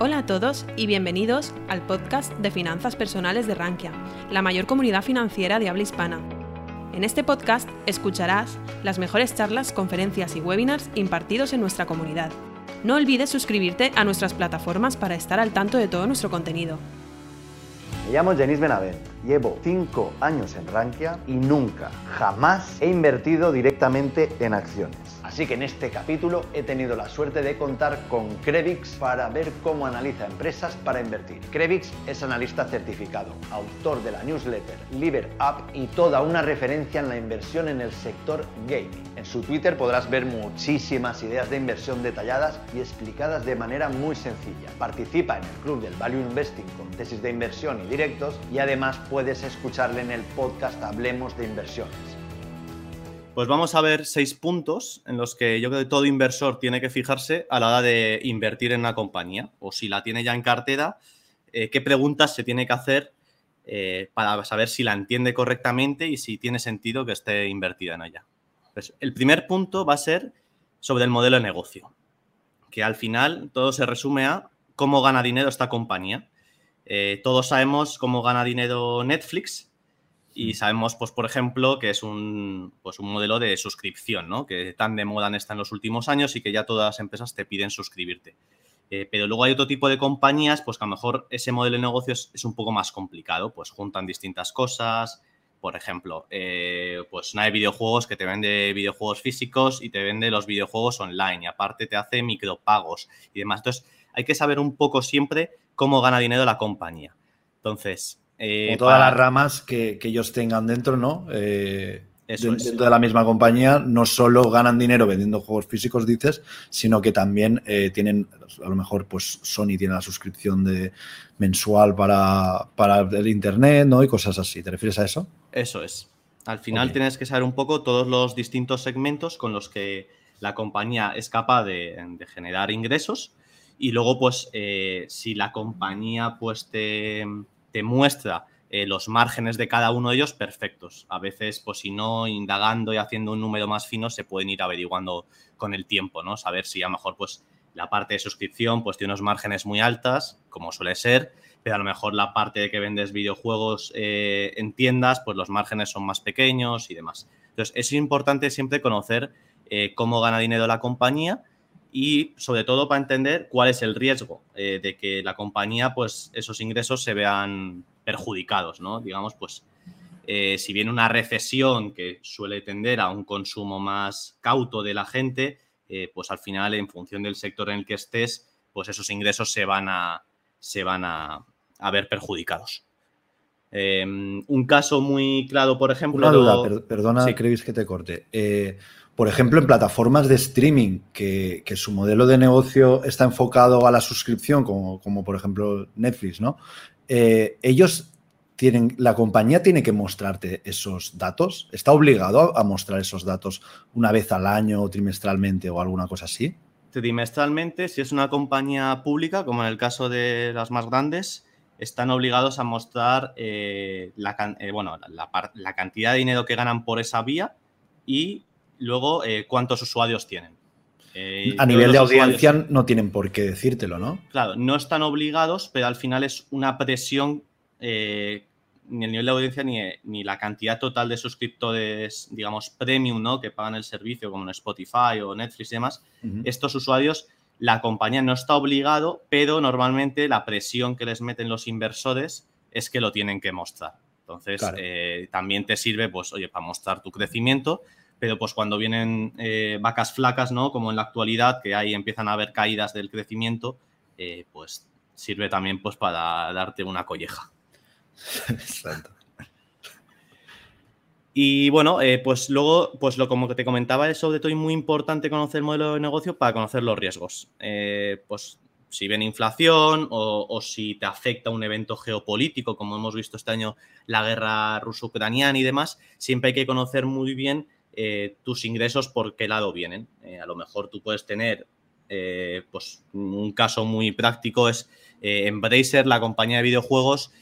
Hola a todos y bienvenidos al podcast de finanzas personales de Rankia, la mayor comunidad financiera de habla hispana. En este podcast escucharás las mejores charlas, conferencias y webinars impartidos en nuestra comunidad. No olvides suscribirte a nuestras plataformas para estar al tanto de todo nuestro contenido. Me llamo Jenis Benavent, llevo 5 años en Rankia y nunca, jamás he invertido directamente en acciones. Así que en este capítulo he tenido la suerte de contar con Crevix para ver cómo analiza empresas para invertir. Crevix es analista certificado, autor de la newsletter Liver Up y toda una referencia en la inversión en el sector gaming. En su Twitter podrás ver muchísimas ideas de inversión detalladas y explicadas de manera muy sencilla. Participa en el club del Value Investing con tesis de inversión y directos y además puedes escucharle en el podcast Hablemos de Inversiones. Pues vamos a ver seis puntos en los que yo creo que todo inversor tiene que fijarse a la hora de invertir en una compañía o si la tiene ya en cartera, eh, qué preguntas se tiene que hacer eh, para saber si la entiende correctamente y si tiene sentido que esté invertida en ella. Pues el primer punto va a ser sobre el modelo de negocio, que al final todo se resume a cómo gana dinero esta compañía. Eh, todos sabemos cómo gana dinero Netflix, y sabemos, pues, por ejemplo, que es un, pues, un modelo de suscripción, ¿no? Que tan de moda está en los últimos años y que ya todas las empresas te piden suscribirte. Eh, pero luego hay otro tipo de compañías, pues que a lo mejor ese modelo de negocio es, un poco más complicado, pues juntan distintas cosas. Por ejemplo, eh, pues una de videojuegos que te vende videojuegos físicos y te vende los videojuegos online y aparte te hace micropagos y demás. Entonces, hay que saber un poco siempre cómo gana dinero la compañía. Entonces, eh, todas las ramas que, ellos tengan dentro, ¿no? Eh, dentro de la misma compañía, no solo ganan dinero vendiendo juegos físicos, dices, sino que también eh, tienen, a lo mejor, pues Sony tiene la suscripción de mensual para, el internet, ¿no? Y cosas así. ¿Te refieres a eso? Eso es. Al final tienes que saber un poco todos los distintos segmentos con los que la compañía es capaz de, generar ingresos. Y luego, pues, si la compañía, pues, te te muestra eh, los márgenes de cada uno de ellos perfectos. A veces, pues si no, indagando y haciendo un número más fino, se pueden ir averiguando con el tiempo, ¿no? Saber si a lo mejor, pues, la parte de suscripción, pues tiene unos márgenes muy altas, como suele ser, pero a lo mejor la parte de que vendes videojuegos eh, en tiendas, pues los márgenes son más pequeños y demás. Entonces, es importante siempre conocer eh, cómo gana dinero la compañía y sobre todo para entender cuál es el riesgo eh, de que la compañía, pues esos ingresos se vean perjudicados, ¿no? Digamos, pues eh, si viene una recesión que suele tender a un consumo más cauto de la gente, eh, pues al final, en función del sector en el que estés, pues esos ingresos se van a, se van a, ver perjudicados. un caso muy claro, por ejemplo. Una duda, perdona, sí. que te corte por ejemplo, en plataformas de streaming, que, su modelo de negocio está enfocado a la suscripción, como, por ejemplo Netflix, ¿no? Eh, ellos tienen, la compañía tiene que mostrarte esos datos. ¿Está obligado a, mostrar esos datos una vez al año o trimestralmente o alguna cosa así? Trimestralmente, si es una compañía pública, como en el caso de las más grandes, están obligados a mostrar eh, la, eh, la, cantidad de dinero que ganan por esa vía y luego eh, cuántos usuarios tienen. Eh, a nivel de audiencia no tienen por qué decírtelo, ¿no? Claro, no están obligados, pero al final es una presión, eh, ni el nivel de audiencia ni, la cantidad total de suscriptores, digamos, premium, ¿no? Que pagan el servicio, como en Spotify o Netflix y demás. Estos usuarios, la compañía no está obligado, pero normalmente la presión que les meten los inversores es que lo tienen que mostrar. Entonces, también te sirve, pues, oye, para mostrar tu crecimiento, pero pues cuando vienen eh, vacas flacas, ¿no? Como en la actualidad, que ahí empiezan a haber caídas del crecimiento, eh, pues sirve también pues para darte una colleja. Exacto. Y bueno, eh, pues luego, pues lo como que te comentaba, es sobre todo muy importante conocer el modelo de negocio para conocer los riesgos. pues si ven inflación o, o, si te afecta un evento geopolítico, como hemos visto este año la guerra ruso-ucraniana y demás, siempre hay que conocer muy bien eh, tus ingresos por qué lado vienen. Eh, a lo mejor tú puedes tener, eh, pues un caso muy práctico es Embracer, la compañía de videojuegos,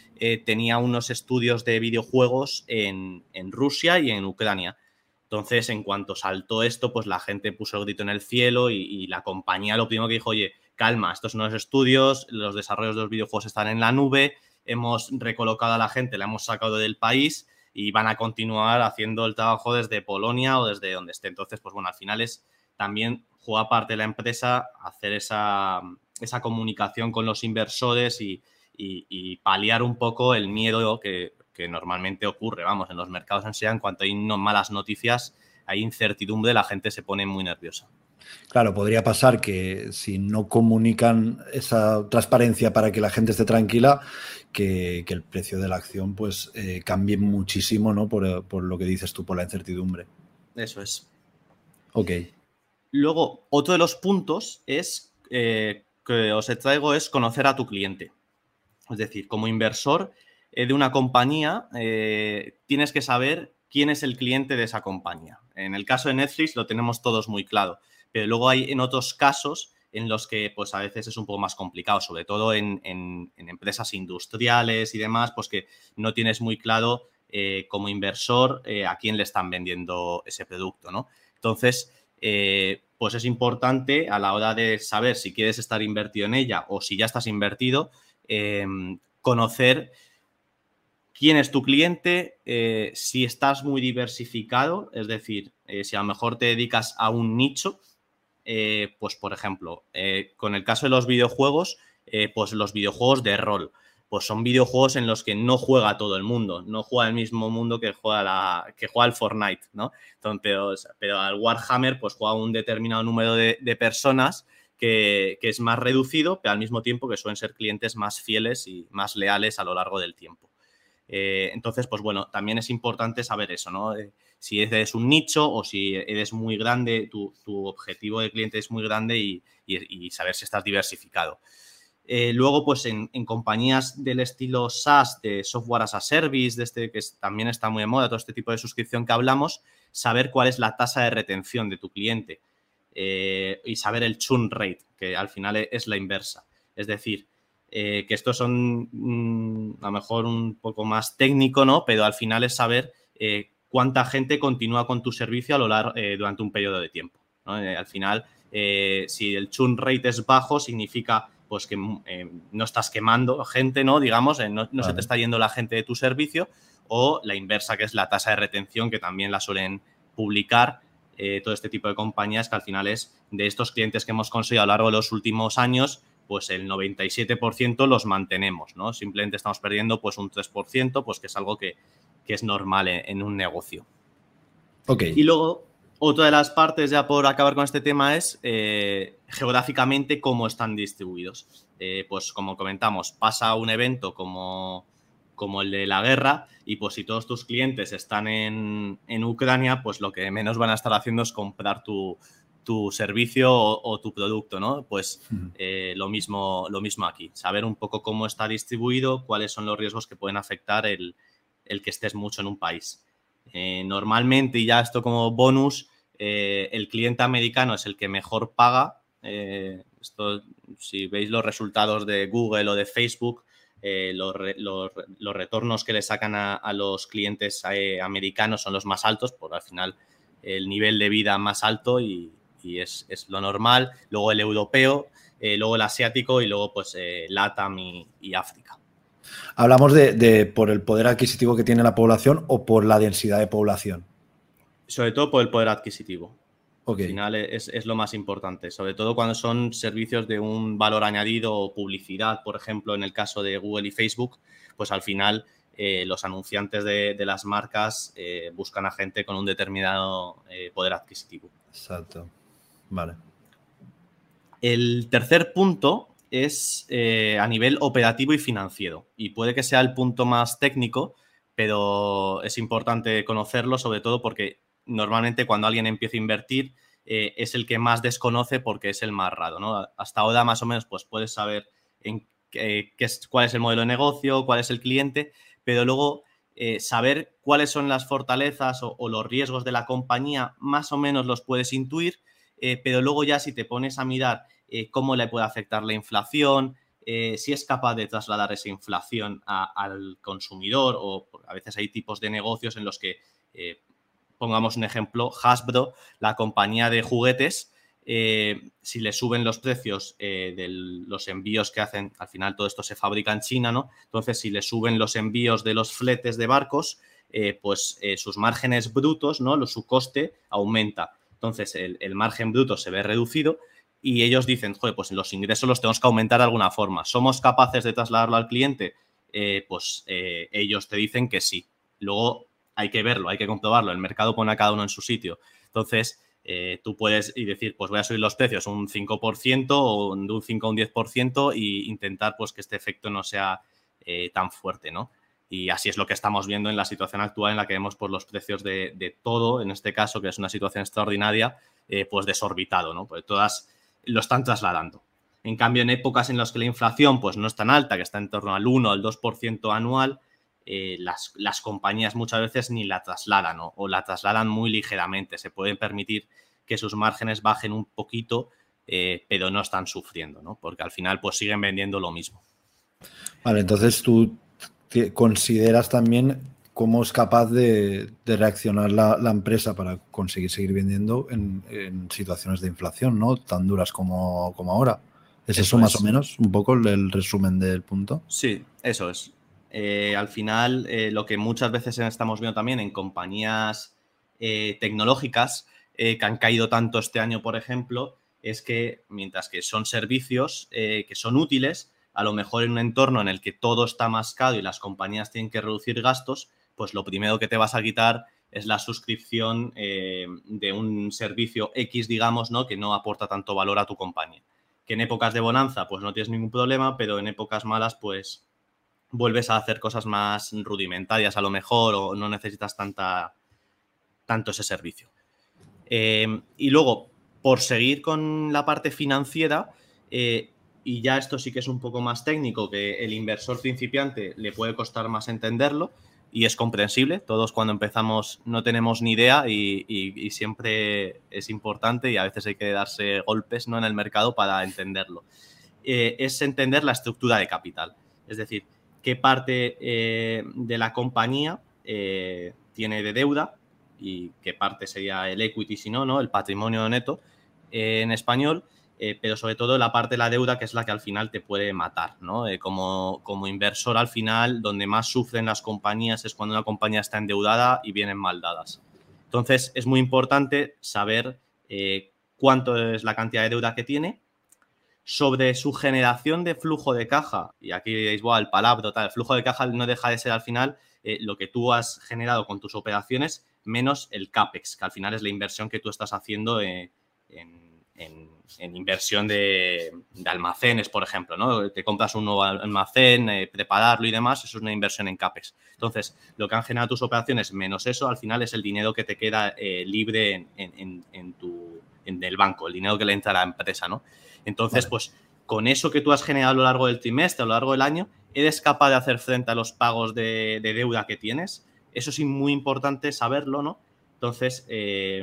tenía unos estudios de videojuegos en, Rusia y en Ucrania. Entonces, en cuanto saltó esto, pues la gente puso el grito en el cielo y, la compañía lo primero que dijo, oye, calma, estos son los estudios, los desarrollos de los videojuegos están en la nube, hemos recolocado a la gente, la hemos sacado del país y van a continuar haciendo el trabajo desde Polonia o desde donde esté. Entonces, pues bueno, al final es también juega parte de la empresa hacer esa, esa comunicación con los inversores y, paliar un poco el miedo que, normalmente ocurre, vamos, en los mercados en sí, en cuanto hay malas noticias, hay incertidumbre, la gente se pone muy nerviosa. Claro, podría pasar que si no comunican esa transparencia para que la gente esté tranquila, que, el precio de la acción pues eh, cambie muchísimo, ¿no? Por, por, lo que dices tú, por la incertidumbre. Eso es. Ok. Luego, otro de los puntos es eh, que os traigo es conocer a tu cliente. Es decir, como inversor eh, de una compañía, tienes que saber quién es el cliente de esa compañía. En el caso de Netflix lo tenemos todos muy claro, pero luego hay en otros casos en los que pues a veces es un poco más complicado, sobre todo en, empresas industriales y demás, pues que no tienes muy claro como inversor a quién le están vendiendo ese producto, ¿no? Entonces, eh, pues es importante a la hora de saber si quieres estar invertido en ella o si ya estás invertido, conocer quién es tu cliente, eh, si estás muy diversificado, es decir, eh, si a lo mejor te dedicas a un nicho, pues por ejemplo, con el caso de los videojuegos, pues los videojuegos de rol pues son videojuegos en los que no juega todo el mundo, no juega el mismo mundo que juega, la, que juega el Fortnite, ¿no? Entonces, pero, al Warhammer pues juega un determinado número de, personas que, es más reducido, pero al mismo tiempo que suelen ser clientes más fieles y más leales a lo largo del tiempo. Eh, entonces, pues bueno, también es importante saber eso, ¿no? Si eres un nicho o si eres muy grande, tu, objetivo de cliente es muy grande y saber si estás diversificado. Eh, luego, pues en, compañías del estilo SaaS, de software as a service, de este que también está muy de moda, todo este tipo de suscripción que hablamos, saber cuál es la tasa de retención de tu cliente eh, y saber el churn rate, que al final es la inversa. Es decir, eh, que estos son mm, a lo mejor un poco más técnico, ¿no? Pero al final es saber cuánta gente continúa con tu servicio a lo largo durante un periodo de tiempo. al final, si el churn rate es bajo, significa pues que eh, no estás quemando gente, ¿no? Digamos, eh, no, se te está yendo la gente de tu servicio, o la inversa, que es la tasa de retención, que también la suelen publicar eh, todo este tipo de compañías, que al final es de estos clientes que hemos conseguido a lo largo de los últimos años, pues el 97% los mantenemos, ¿no? Simplemente estamos perdiendo pues un 3%, pues que es algo que, es normal en, un negocio. Ok. Y luego, otra de las partes, ya por acabar con este tema, es eh, geográficamente cómo están distribuidos. Eh, pues como comentamos, pasa un evento como, como, el de la guerra y pues si todos tus clientes están en, Ucrania, pues lo que menos van a estar haciendo es comprar tu, servicio o, tu producto, ¿no? Pues eh, lo, mismo, lo mismo aquí, saber un poco cómo está distribuido, cuáles son los riesgos que pueden afectar el, el que estés mucho en un país. Eh, normalmente, y ya esto como bonus, eh, el cliente americano es el que mejor paga. Eh, esto, si veis los resultados de Google o de Facebook, los, retornos que le sacan a, los clientes americanos son los más altos, por al final el nivel de vida más alto y, es, lo normal. Luego el europeo, luego el asiático y luego pues LATAM y África. ¿Hablamos de, por el poder adquisitivo que tiene la población o por la densidad de población? Sobre todo por el poder adquisitivo. Al final es, lo más importante, sobre todo cuando son servicios de un valor añadido o publicidad, por ejemplo, en el caso de Google y Facebook, pues al final eh, los anunciantes de, las marcas eh, buscan a gente con un determinado eh, poder adquisitivo. Exacto. Vale. El tercer punto es eh, a nivel operativo y financiero. Y puede que sea el punto más técnico, pero es importante conocerlo, sobre todo porque normalmente cuando alguien empieza a invertir eh, es el que más desconoce porque es el más raro. ¿no? Hasta ahora más o menos pues puedes saber en qué, es, cuál es el modelo de negocio, cuál es el cliente, pero luego eh, saber cuáles son las fortalezas o, los riesgos de la compañía, más o menos los puedes intuir, pero luego ya si te pones a mirar eh, cómo le puede afectar la inflación, eh, si es capaz de trasladar esa inflación al consumidor o a veces hay tipos de negocios en los que, eh, pongamos un ejemplo, Hasbro, la compañía de juguetes, si le suben los precios de los envíos que hacen, al final todo esto se fabrica en China, ¿no? Entonces, si le suben los envíos de los fletes de barcos, pues sus márgenes brutos, ¿no? Su coste aumenta. Entonces, el, margen bruto se ve reducido y ellos dicen, joder, pues los ingresos los tenemos que aumentar de alguna forma. ¿Somos capaces de trasladarlo al cliente? pues ellos te dicen que sí. Luego hay que verlo, hay que comprobarlo. El mercado pone a cada uno en su sitio. Entonces, eh, tú puedes y decir, pues voy a subir los precios un 5% o de un 5 a un 10% e intentar pues que este efecto no sea eh, tan fuerte, ¿no? Y así es lo que estamos viendo en la situación actual en la que vemos pues, los precios de, todo, en este caso, que es una situación extraordinaria, eh, pues desorbitado, ¿no? Pues todas lo están trasladando. En cambio, en épocas en las que la inflación pues, no es tan alta, que está en torno al 1 o al 2% anual, las, las, compañías muchas veces ni la trasladan o la trasladan muy ligeramente. Se pueden permitir que sus márgenes bajen un poquito, eh, pero no están sufriendo, ¿no? Porque al final pues siguen vendiendo lo mismo. Vale, entonces tú consideras también cómo es capaz de, reaccionar la, empresa para conseguir seguir vendiendo en, situaciones de inflación, ¿no? Tan duras como, como ahora. ¿Es eso, más o menos un poco el, resumen del punto? Sí, eso es. Eh, al final, eh, lo que muchas veces estamos viendo también en compañías tecnológicas eh, que han caído tanto este año, por ejemplo, es que mientras que son servicios que son útiles, a lo mejor en un entorno en el que todo está mascado y las compañías tienen que reducir gastos, pues lo primero que te vas a quitar es la suscripción eh, de un servicio X, digamos, ¿no? que no aporta tanto valor a tu compañía. Que en épocas de bonanza, pues no tienes ningún problema, pero en épocas malas, pues vuelves a hacer cosas más rudimentarias a lo mejor o no necesitas tanta, tanto ese servicio. Em, y luego, por seguir con la parte financiera, eh, y ya esto sí que es un poco más técnico, que el inversor principiante le puede costar más entenderlo, y es comprensible. Todos cuando empezamos no tenemos ni idea y, siempre es importante y a veces hay que darse golpes ¿no? en el mercado para entenderlo. Eh, es entender la estructura de capital, es decir, qué parte eh, de la compañía tiene de deuda, y qué parte sería el equity, si no, ¿no? El patrimonio neto eh, en español, eh, pero sobre todo la parte de la deuda que es la que al final te puede matar, ¿no? Eh, como, como, inversor al final, donde más sufren las compañías es cuando una compañía está endeudada y vienen mal dadas. Entonces, es muy importante saber cuánto es la cantidad de deuda que tiene, sobre su generación de flujo de caja, y aquí diréis, bueno, el palabra, tal, el flujo de caja no deja de ser al final lo que tú has generado con tus operaciones menos el CAPEX, que al final es la inversión que tú estás haciendo en, inversión de, almacenes, por ejemplo, ¿no? Te compras un nuevo almacén, eh, prepararlo y demás, eso es una inversión en CAPEX. Entonces, lo que han generado tus operaciones menos eso, al final es el dinero que te queda eh, libre en, tu, en el banco, el dinero que le entra a la empresa, ¿no? Entonces, pues con eso que tú has generado a lo largo del trimestre, a lo largo del año, eres capaz de hacer frente a los pagos de deuda que tienes eso sí, muy importante saberlo, ¿no? Entonces, eh,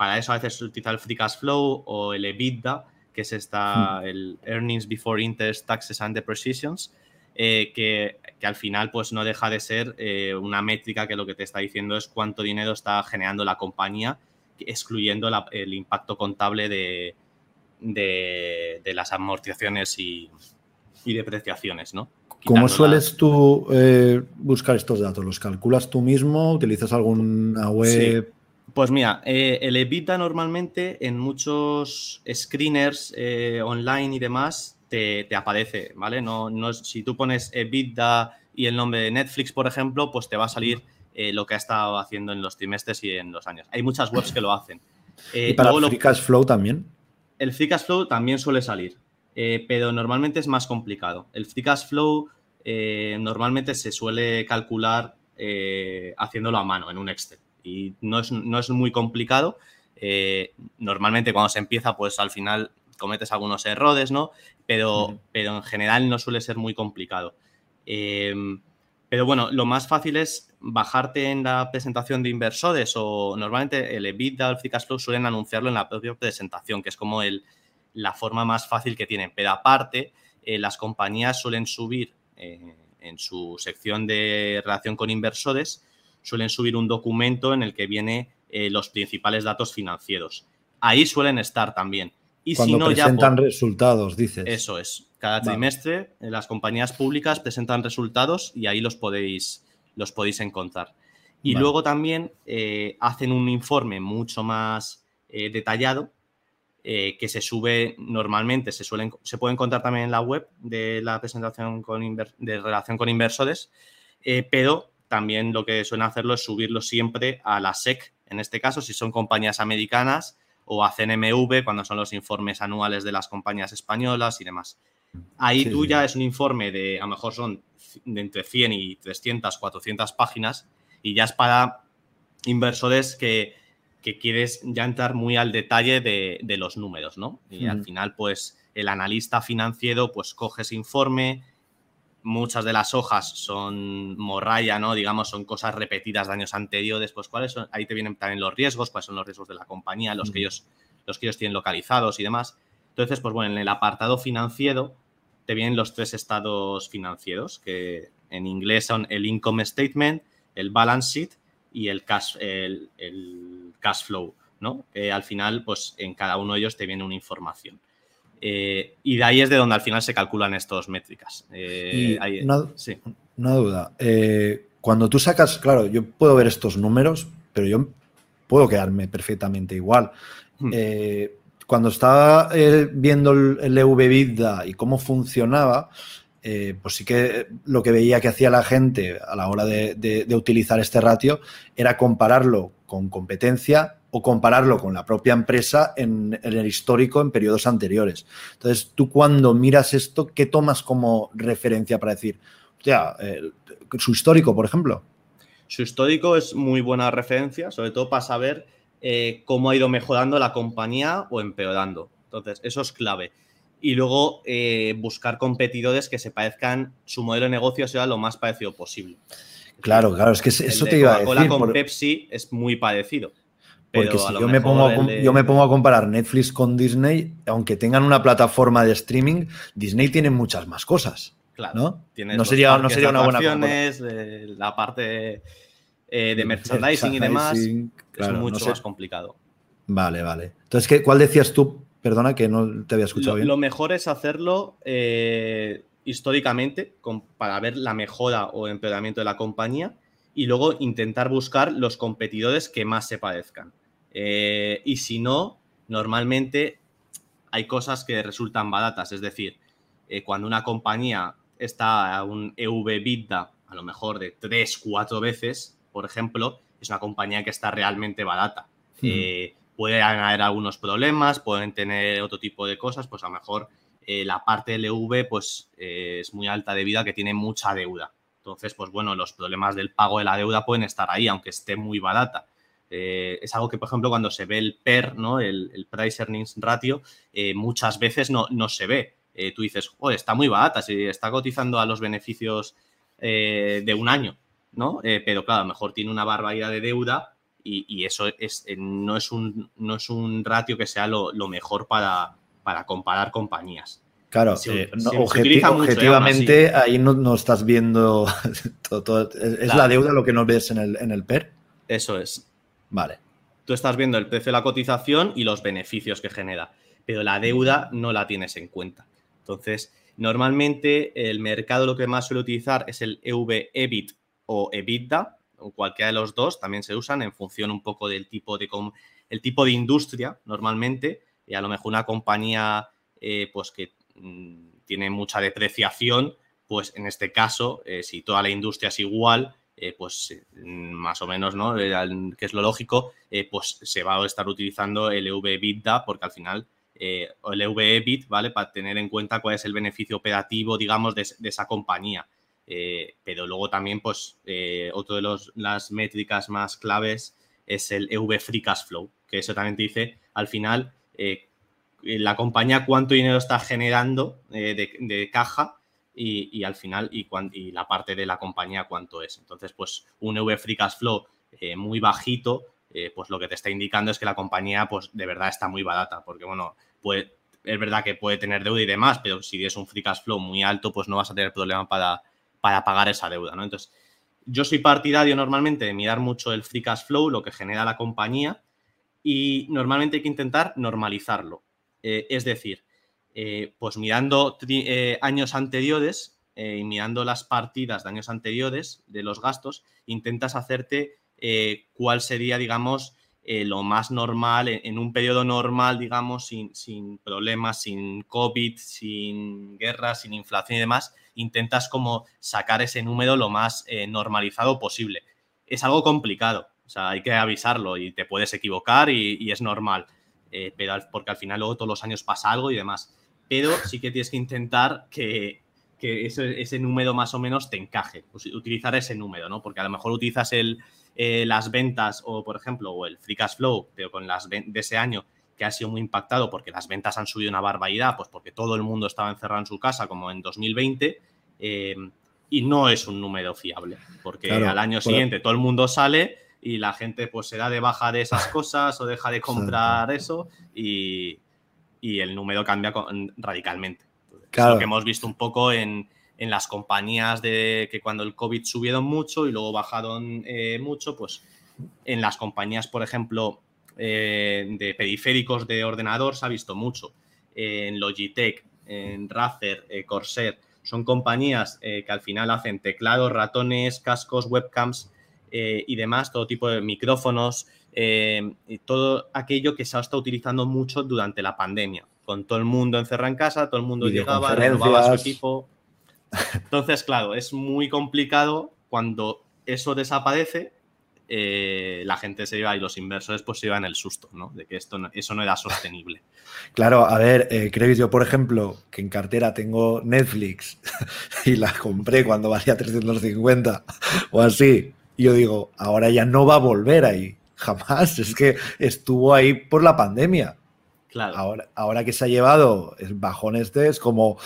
para eso a veces se utiliza el Free Cash Flow o el EBITDA, que es esta, hmm. el Earnings Before Interest, Taxes and Depreciations, eh, que, al final pues no deja de ser eh, una métrica que lo que te está diciendo es cuánto dinero está generando la compañía, excluyendo el impacto contable de, de, las amortizaciones y, y depreciaciones, ¿no? ¿Cómo sueles tú eh, buscar estos datos? ¿Los calculas tú mismo? ¿Utilizas alguna web? Pues mira, eh, el EBITDA normalmente en muchos screeners eh, online y demás te, aparece, ¿vale? No, no si tú pones EBITDA y el nombre de Netflix, por ejemplo, pues te va a salir lo que ha estado haciendo en los trimestres y en los años. Hay muchas webs que lo hacen. ¿Y para el Free Cash Flow también? El Free Cash Flow también suele salir. Eh, pero normalmente es más complicado. El free cash flow eh, normalmente se suele calcular eh, haciéndolo a mano en un Excel y no es, no es muy complicado. normalmente cuando se empieza, pues al final cometes algunos errores, ¿no? Pero, pero en general no suele ser muy complicado. pero bueno, lo más fácil es bajarte en la presentación de inversores o normalmente el EBITDA o el free cash flow suelen anunciarlo en la propia presentación, que es como el, la forma más fácil que tienen. Pero aparte, eh, las compañías suelen subir eh, en su sección de relación con inversores, suelen subir un documento en el que viene eh, los principales datos financieros. ahí suelen estar también. Y Cuando si no, presentan ya resultados, dices. Eso es. Cada trimestre eh, las compañías públicas presentan resultados y ahí los podéis, los podéis encontrar. Y Vale. luego también eh, hacen un informe mucho más eh, detallado eh, que se sube normalmente, se, suelen, se puede encontrar también en la web de la presentación con inver- de relación con inversores, pero también lo que suelen hacerlo es subirlo siempre a la SEC, en este caso, si son compañías americanas, o a CNMV, cuando son los informes anuales de las compañías españolas y demás. Ahí Sí, tú ya es un informe de, a lo mejor son de entre 100 y 300, 400 páginas, y ya es para inversores que, que quieres ya entrar muy al detalle de, de los números, ¿no? Y al Ujú. final, pues, el analista financiero, pues, coge ese informe, muchas de las hojas son morralla, ¿no? Digamos, son cosas repetidas de años anteriores, pues, ¿cuáles son? Ahí te vienen también los riesgos, cuáles son los riesgos de la compañía, los, que, ellos, los que ellos tienen localizados y demás. Entonces, pues, bueno, en el apartado financiero te vienen los tres estados financieros, que en inglés son el income statement, el balance sheet y el cash, el, el cash flow, ¿no? Que al final, pues en cada uno de ellos te viene una información. Eh, y de ahí es de donde al final se calculan estas métricas. Eh, Y ahí- una- sí. Una duda. Eh, cuando tú sacas, claro, yo puedo ver estos números, pero yo puedo quedarme perfectamente igual. Hmm. Eh, cuando estaba eh, viendo el, EV-Bidda y cómo funcionaba, eh, pues sí que lo que veía que hacía la gente a la hora de, de- de utilizar este ratio era compararlo con competencia o compararlo con la propia empresa en, en el histórico en periodos anteriores. Entonces, tú cuando miras esto, ¿qué tomas como referencia para decir, hostia, eh, su histórico, por ejemplo? Su histórico es muy buena referencia, sobre todo para saber eh, cómo ha ido mejorando la compañía o empeorando. Entonces, eso es clave. Y luego eh, buscar competidores que se parezcan, su modelo de negocio sea lo más parecido posible. Claro, claro, es que eso te iba a Coca-Cola decir. con por- Pepsi es muy parecido. Porque si yo me, pongo a, de- yo me pongo a comparar Netflix con Disney, aunque tengan una plataforma de streaming, Disney tiene muchas más cosas. Claro, ¿no? tienes No los sería- no sería una buena eh, la parte eh, de merchandising y demás claro, es no mucho sé. más complicado. Vale, vale. Entonces, ¿qué, ¿cuál decías tú? Perdona que no te había escuchado Lo, bien. lo mejor es hacerlo eh, históricamente con- para ver la mejora o empeoramiento de la compañía y luego intentar buscar los competidores que más se parezcan. Eh, y si no, normalmente hay cosas que resultan baratas, es decir, eh, cuando una compañía está a un EV-BITDA a lo mejor de 3, 4 veces, por ejemplo, es una compañía que está realmente barata. Ujú. Eh, pueden haber algunos problemas, pueden tener otro tipo de cosas, pues a lo mejor eh, la parte del EV pues, es muy alta debido a que tiene mucha deuda. Entonces, pues bueno, los problemas del pago de la deuda pueden estar ahí, aunque esté muy barata. Eh, es algo que, por ejemplo, cuando se ve el PER, ¿no? el, el Price Earnings Ratio, eh, muchas veces no, no se ve. Eh, tú dices, "Joder, está muy barata, si está cotizando a los beneficios de un año, ¿no? Pero claro, a lo mejor tiene una barbaridad de deuda y, y eso es, no, es un, no es un ratio que sea lo, lo mejor para, para comparar compañías. Claro, se- eh, no, se objeti- utiliza mucho, ¿eh? objetivamente ahí no, no estás viendo todo, todo- es, es Claro. la deuda lo que no ves en el, en el PER. Eso es. Vale. Tú estás viendo el precio de la cotización y los beneficios que genera, pero la deuda no la tienes en cuenta. Entonces, normalmente el mercado lo que más suele utilizar es el EV-EBIT o EBITDA, o cualquiera de los dos también se usan en función un poco del tipo de, el tipo de industria normalmente, y a lo mejor una compañía eh, pues que mm, tiene mucha depreciación, pues en este caso, eh, si toda la industria es igual, eh, pues eh, más o menos, ¿no? Eh, que es lo lógico, pues se va a estar utilizando el EV-EBITDA porque al final, eh, el EV-EBIT, ¿vale? Para tener en cuenta cuál es el beneficio operativo, digamos, de, esa compañía. Pero luego también, pues, otro de los, las métricas más claves es el EV Free Cash Flow, que eso también te dice, al final, la compañía cuánto dinero está generando de, de caja y, al final y, cuan- y la parte de la compañía cuánto es. Entonces, pues un EV Free Cash Flow eh, muy bajito, eh, pues lo que te está indicando es que la compañía pues de verdad está muy barata, porque bueno, puede, es verdad que puede tener deuda y demás, pero si es un Free Cash Flow muy alto, pues no vas a tener problema para, para pagar esa deuda, ¿no? Entonces, yo soy partidario normalmente de mirar mucho el Free Cash Flow, lo que genera la compañía, y normalmente hay que intentar normalizarlo. Eh, es decir, eh, pues mirando eh, años anteriores y mirando las partidas de años anteriores de los gastos, intentas hacerte cuál sería, digamos, lo más normal en, un periodo normal, digamos, sin, sin, problemas, sin COVID, sin guerra, sin inflación y demás, intentas como sacar ese número lo más normalizado posible. Es algo complicado, o sea, hay que avisarlo y te puedes equivocar y, es normal, eh, pero porque al final luego todos los años pasa algo y demás. Pero sí que tienes que intentar que, ese, número más o menos te encaje, utilizar ese número, ¿no? Porque a lo mejor utilizas el, eh, las ventas o, por ejemplo, o el free cash flow, pero con las de ese año que ha sido muy impactado porque las ventas han subido una barbaridad, pues porque todo el mundo estaba encerrado en su casa como en 2020, eh, y no es un número fiable, porque al año siguiente todo el mundo sale y la gente pues se da de baja de esas cosas o deja de comprar eso y, el número cambia radicalmente. Claro. lo que hemos visto un poco en, las compañías de que cuando el COVID subieron mucho y luego bajaron eh, mucho, pues en las compañías, por ejemplo, eh, de periféricos de ordenador se ha visto mucho. en Logitech, en Razer, eh, Corsair, son compañías que al final hacen teclados, ratones, cascos, webcams eh, y demás, todo tipo de micrófonos, eh, y todo aquello que se ha estado utilizando mucho durante la pandemia, con todo el mundo encerrado en casa, todo el mundo llegaba, renovaba su equipo. Entonces, claro, es muy complicado cuando eso desaparece, eh, la gente se iba y los inversores pues se iban el susto, ¿no? De que esto eso no era sostenible. Claro, a ver, eh, yo, por ejemplo, que en cartera tengo Netflix y la compré cuando valía 350 o así, y yo digo, ahora ya no va a volver ahí, jamás. Es que estuvo ahí por la pandemia. Claro. Ahora, ahora que se ha llevado el bajón este, es como,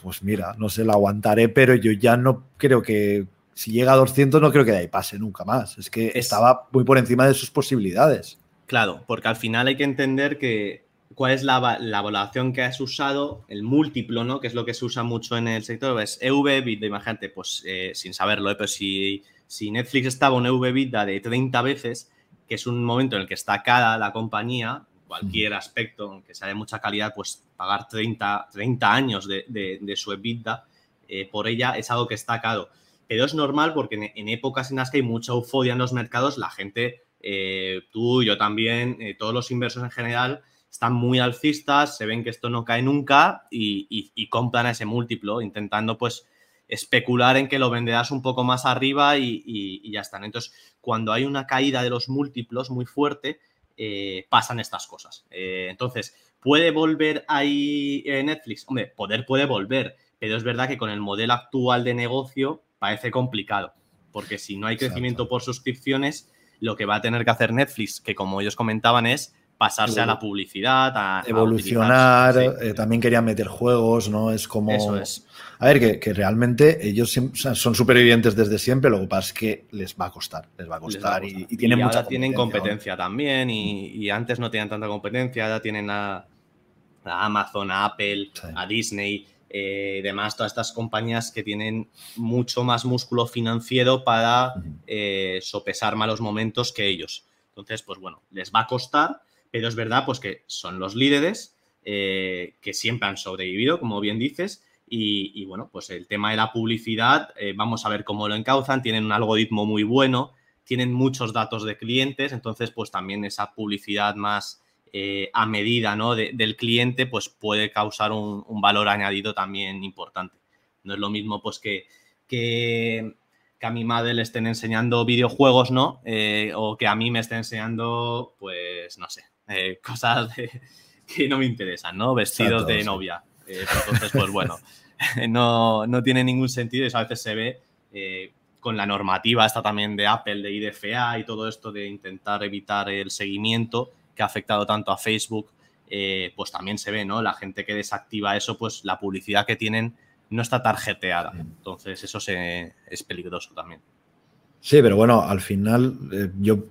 pues mira, no sé, lo aguantaré, pero yo ya no creo que, si llega a 200, no creo que de ahí pase nunca más. Es que estaba muy por encima de sus posibilidades. Claro, porque al final hay que entender que cuál es la, la evaluación que has usado, el múltiplo, ¿no? Que es lo que se usa mucho en el sector, es EV, imagínate, pues eh, sin saberlo, ¿eh? pero si si Netflix estaba un EV-EBITDA de 30 veces, que es un momento en el que está cara la compañía, cualquier aspecto, aunque sea de mucha calidad, pues pagar 30, 30 años de, su EBITDA eh, por ella es algo que está caro. Pero es normal porque en, épocas en las que hay mucha euforia en los mercados, la gente, eh, tú, yo también, eh, todos los inversores en general, están muy alcistas, se ven que esto no cae nunca y, y compran ese múltiplo, intentando pues especular en que lo venderás un poco más arriba y, ya están. Entonces, cuando hay una caída de los múltiplos muy fuerte, eh, pasan estas cosas. Eh, entonces, ¿puede volver ahí eh, Netflix? Hombre, poder puede volver, pero es verdad que con el modelo actual de negocio parece complicado, porque si no hay crecimiento por suscripciones, lo que va a tener que hacer Netflix, que como ellos comentaban, es pasarse a la publicidad, a evolucionar, eh, también querían meter juegos, ¿no? Es como... Eso es. A ver, que, realmente ellos son supervivientes desde siempre, lo que pasa es que les va a costar, les va a costar, Y, tienen y ahora tienen competencia también y, antes no tenían tanta competencia, ahora tienen a, Amazon, a Apple, a Disney, eh, demás, todas estas compañías que tienen mucho más músculo financiero para eh, sopesar malos momentos que ellos. Entonces, pues bueno, les va a costar, pero es verdad pues que son los líderes eh, que siempre han sobrevivido, como bien dices, y, bueno, pues el tema de la publicidad, eh, vamos a ver cómo lo encauzan, tienen un algoritmo muy bueno, tienen muchos datos de clientes, entonces pues también esa publicidad más eh, a medida ¿no? del cliente pues puede causar un, valor añadido también importante. No es lo mismo pues que, que, a mi madre le estén enseñando videojuegos, ¿no? o que a mí me estén enseñando, pues, no sé, eh, cosas que no me interesan, ¿no? Vestidos de novia. Eh, entonces, pues bueno, no, tiene ningún sentido. Eso a veces se ve eh, con la normativa esta también de Apple, de IDFA y todo esto de intentar evitar el seguimiento que ha afectado tanto a Facebook, pues también se ve, ¿no? La gente que desactiva eso, pues la publicidad que tienen no está tarjeteada. Entonces, eso se, es peligroso también. Sí, pero bueno, al final yo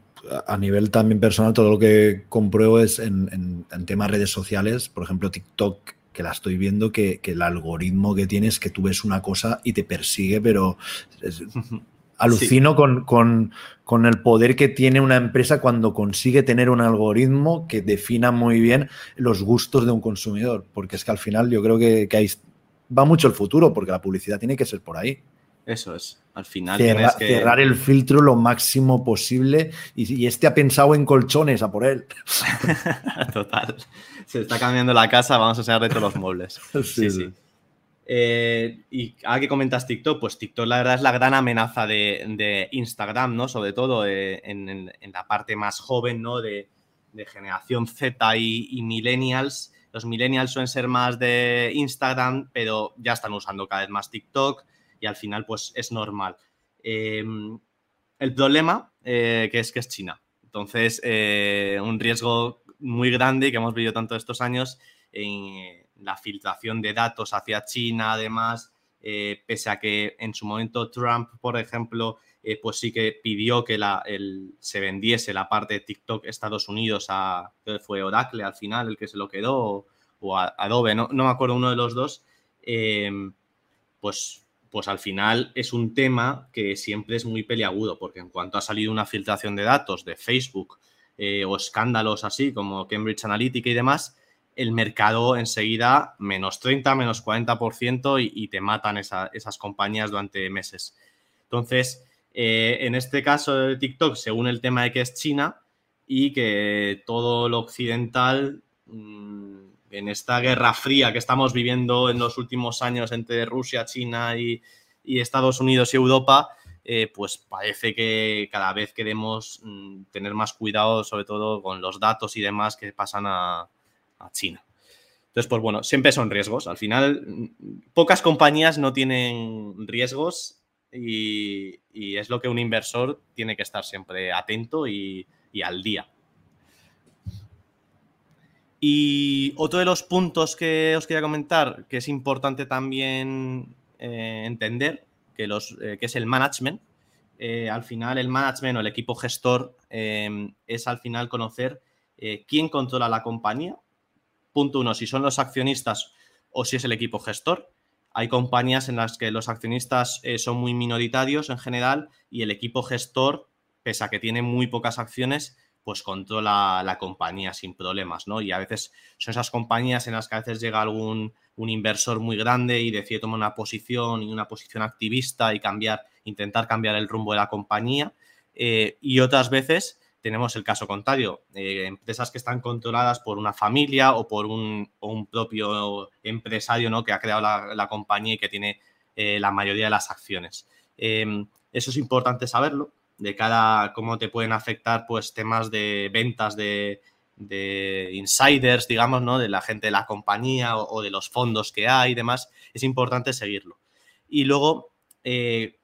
a nivel también personal, todo lo que compruebo es en, temas redes sociales, por ejemplo, TikTok, que la estoy viendo, que, el algoritmo que tienes, que tú ves una cosa y te persigue, pero Alucino con, con, el poder que tiene una empresa cuando consigue tener un algoritmo que defina muy bien los gustos de un consumidor, porque es que al final yo creo que, que ahí va mucho el futuro, porque la publicidad tiene que ser por ahí. Eso es. Al final que... cerrar el filtro lo máximo posible y, este ha pensado en colchones a por él. Total. Se está cambiando la casa, vamos a sacar de todos los muebles. sí, sí. Eh, y ahora que comentas TikTok, pues TikTok la verdad es la gran amenaza de, Instagram, ¿no? Sobre todo eh, en, la parte más joven, ¿no? De, generación Z y, y, millennials. Los millennials suelen ser más de Instagram, pero ya están usando cada vez más TikTok y al final pues es normal. Em, el problema eh, que es que es China. Entonces, eh, un riesgo muy grande que hemos vivido tanto estos años en la filtración de datos hacia China, además, eh, pese a que en su momento Trump, por ejemplo, pues sí que pidió que la, se vendiese la parte de TikTok Estados Unidos a, fue Oracle al final el que se lo quedó, o, Adobe, no, no, me acuerdo uno de los dos, em, pues pues al final es un tema que siempre es muy peliagudo, porque en cuanto ha salido una filtración de datos de Facebook eh, o escándalos así como Cambridge Analytica y demás, el mercado enseguida menos 30, menos 40% y, y te matan esas compañías durante meses. Entonces, eh, en este caso de TikTok, según el tema de que es China y que todo lo occidental... Mm, en esta guerra fría que estamos viviendo en los últimos años entre Rusia, China y, Estados Unidos y Europa, eh, pues parece que cada vez queremos mm, tener más cuidado, sobre todo con los datos y demás que pasan a, China. Entonces, pues bueno, siempre son riesgos. Al final, mm, pocas compañías no tienen riesgos y, es lo que un inversor tiene que estar siempre atento y al día. Y otro de los puntos que os quería comentar, que es importante también eh, entender, que, los, eh, que es el management. Eh, al final, el management o el equipo gestor es al final conocer quién controla la compañía. Punto uno, si son los accionistas o si es el equipo gestor. Hay compañías en las que los accionistas son muy minoritarios en general y el equipo gestor, pese a que tiene muy pocas acciones, pues controla la compañía sin problemas, ¿no? Y a veces son esas compañías en las que a veces llega algún un inversor muy grande y decide tomar una posición y una posición activista y cambiar, intentar cambiar el rumbo de la compañía. Eh, y otras veces tenemos el caso contrario, eh, empresas que están controladas por una familia o por un, propio empresario ¿no? que ha creado la, compañía y que tiene eh, la mayoría de las acciones. Em, eso es importante saberlo de cada cómo te pueden afectar pues temas de ventas de, insiders, digamos, ¿no? De la gente de la compañía o, de los fondos que hay y demás, es importante seguirlo. Y luego, eh,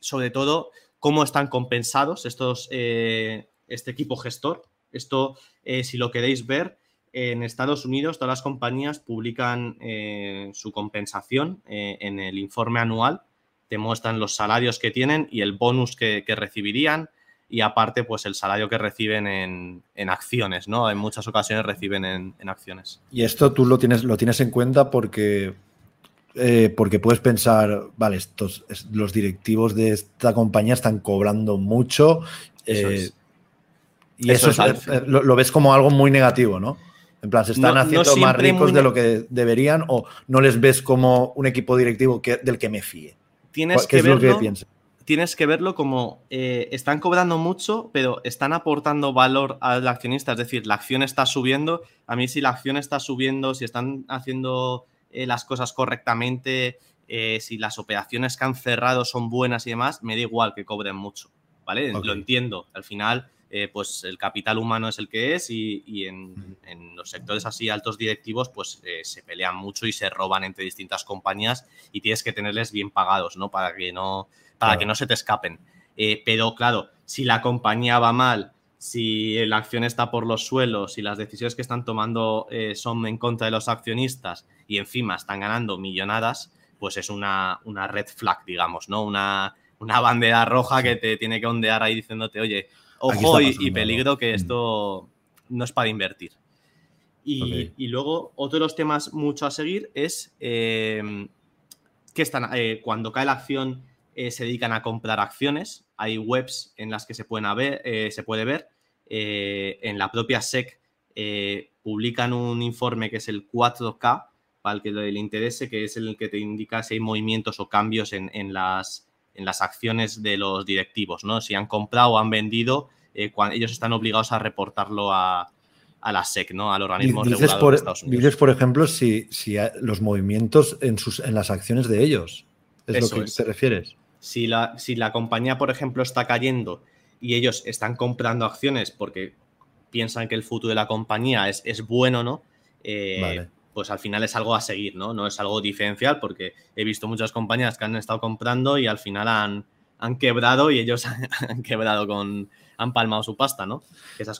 sobre todo, cómo están compensados estos, eh, este equipo gestor. Esto, eh, si lo queréis ver, en Estados Unidos todas las compañías publican su compensación en el informe anual te muestran los salarios que tienen y el bonus que, recibirían y aparte pues el salario que reciben en, acciones, ¿no? En muchas ocasiones reciben en, acciones. Y esto tú lo tienes, lo tienes en cuenta porque, eh, porque puedes pensar, vale, estos, los directivos de esta compañía están cobrando mucho eh, y eso, eh, lo, ves como algo muy negativo, ¿no? En plan, se están haciendo más ricos de lo que deberían o no les ves como un equipo directivo que, del que me fíe tienes que verlo, Tienes que verlo como eh, están cobrando mucho, pero están aportando valor al accionista. Es decir, la acción está subiendo. A mí, si la acción está subiendo, si están haciendo eh, las cosas correctamente, eh, si las operaciones que han cerrado son buenas y demás, me da igual que cobren mucho. ¿Vale? Lo entiendo. Al final, pues el capital humano es el que es y, en, los sectores así altos directivos pues se pelean mucho y se roban entre distintas compañías y tienes que tenerles bien pagados, ¿no? Para que no, para que no se te escapen. Eh, pero claro, si la compañía va mal, si la acción está por los suelos, si las decisiones que están tomando eh, son en contra de los accionistas y encima están ganando millonadas, pues es una, una red flag, digamos, ¿no? Una, una bandera roja que te tiene que ondear ahí diciéndote, oye, ojo y, peligro que mm. esto no es para invertir. Y, luego, otro de los temas mucho a seguir es em, que están, eh, cuando cae la acción se dedican a comprar acciones. Hay webs en las que se, pueden ver, se puede ver. En la propia SEC publican un informe que es el 4K, para el que le interese, que es el que te indica si hay movimientos o cambios en, las, en las acciones de los directivos, ¿no? Si han comprado o han vendido, eh, cuando ellos están obligados a reportarlo a, la SEC, ¿no? Al organismo regulador por, de Estados Unidos. Dices, por ejemplo, si, si los movimientos en, sus, en las acciones de ellos. ¿Es lo que te refieres? Si la, si la compañía, por ejemplo, está cayendo y ellos están comprando acciones porque piensan que el futuro de la compañía es, es bueno, ¿no? Eh, pues al final es algo a seguir, ¿no? No es algo diferencial porque he visto muchas compañías que han estado comprando y al final han, han quebrado y ellos han quebrado con, han palmado su pasta, ¿no?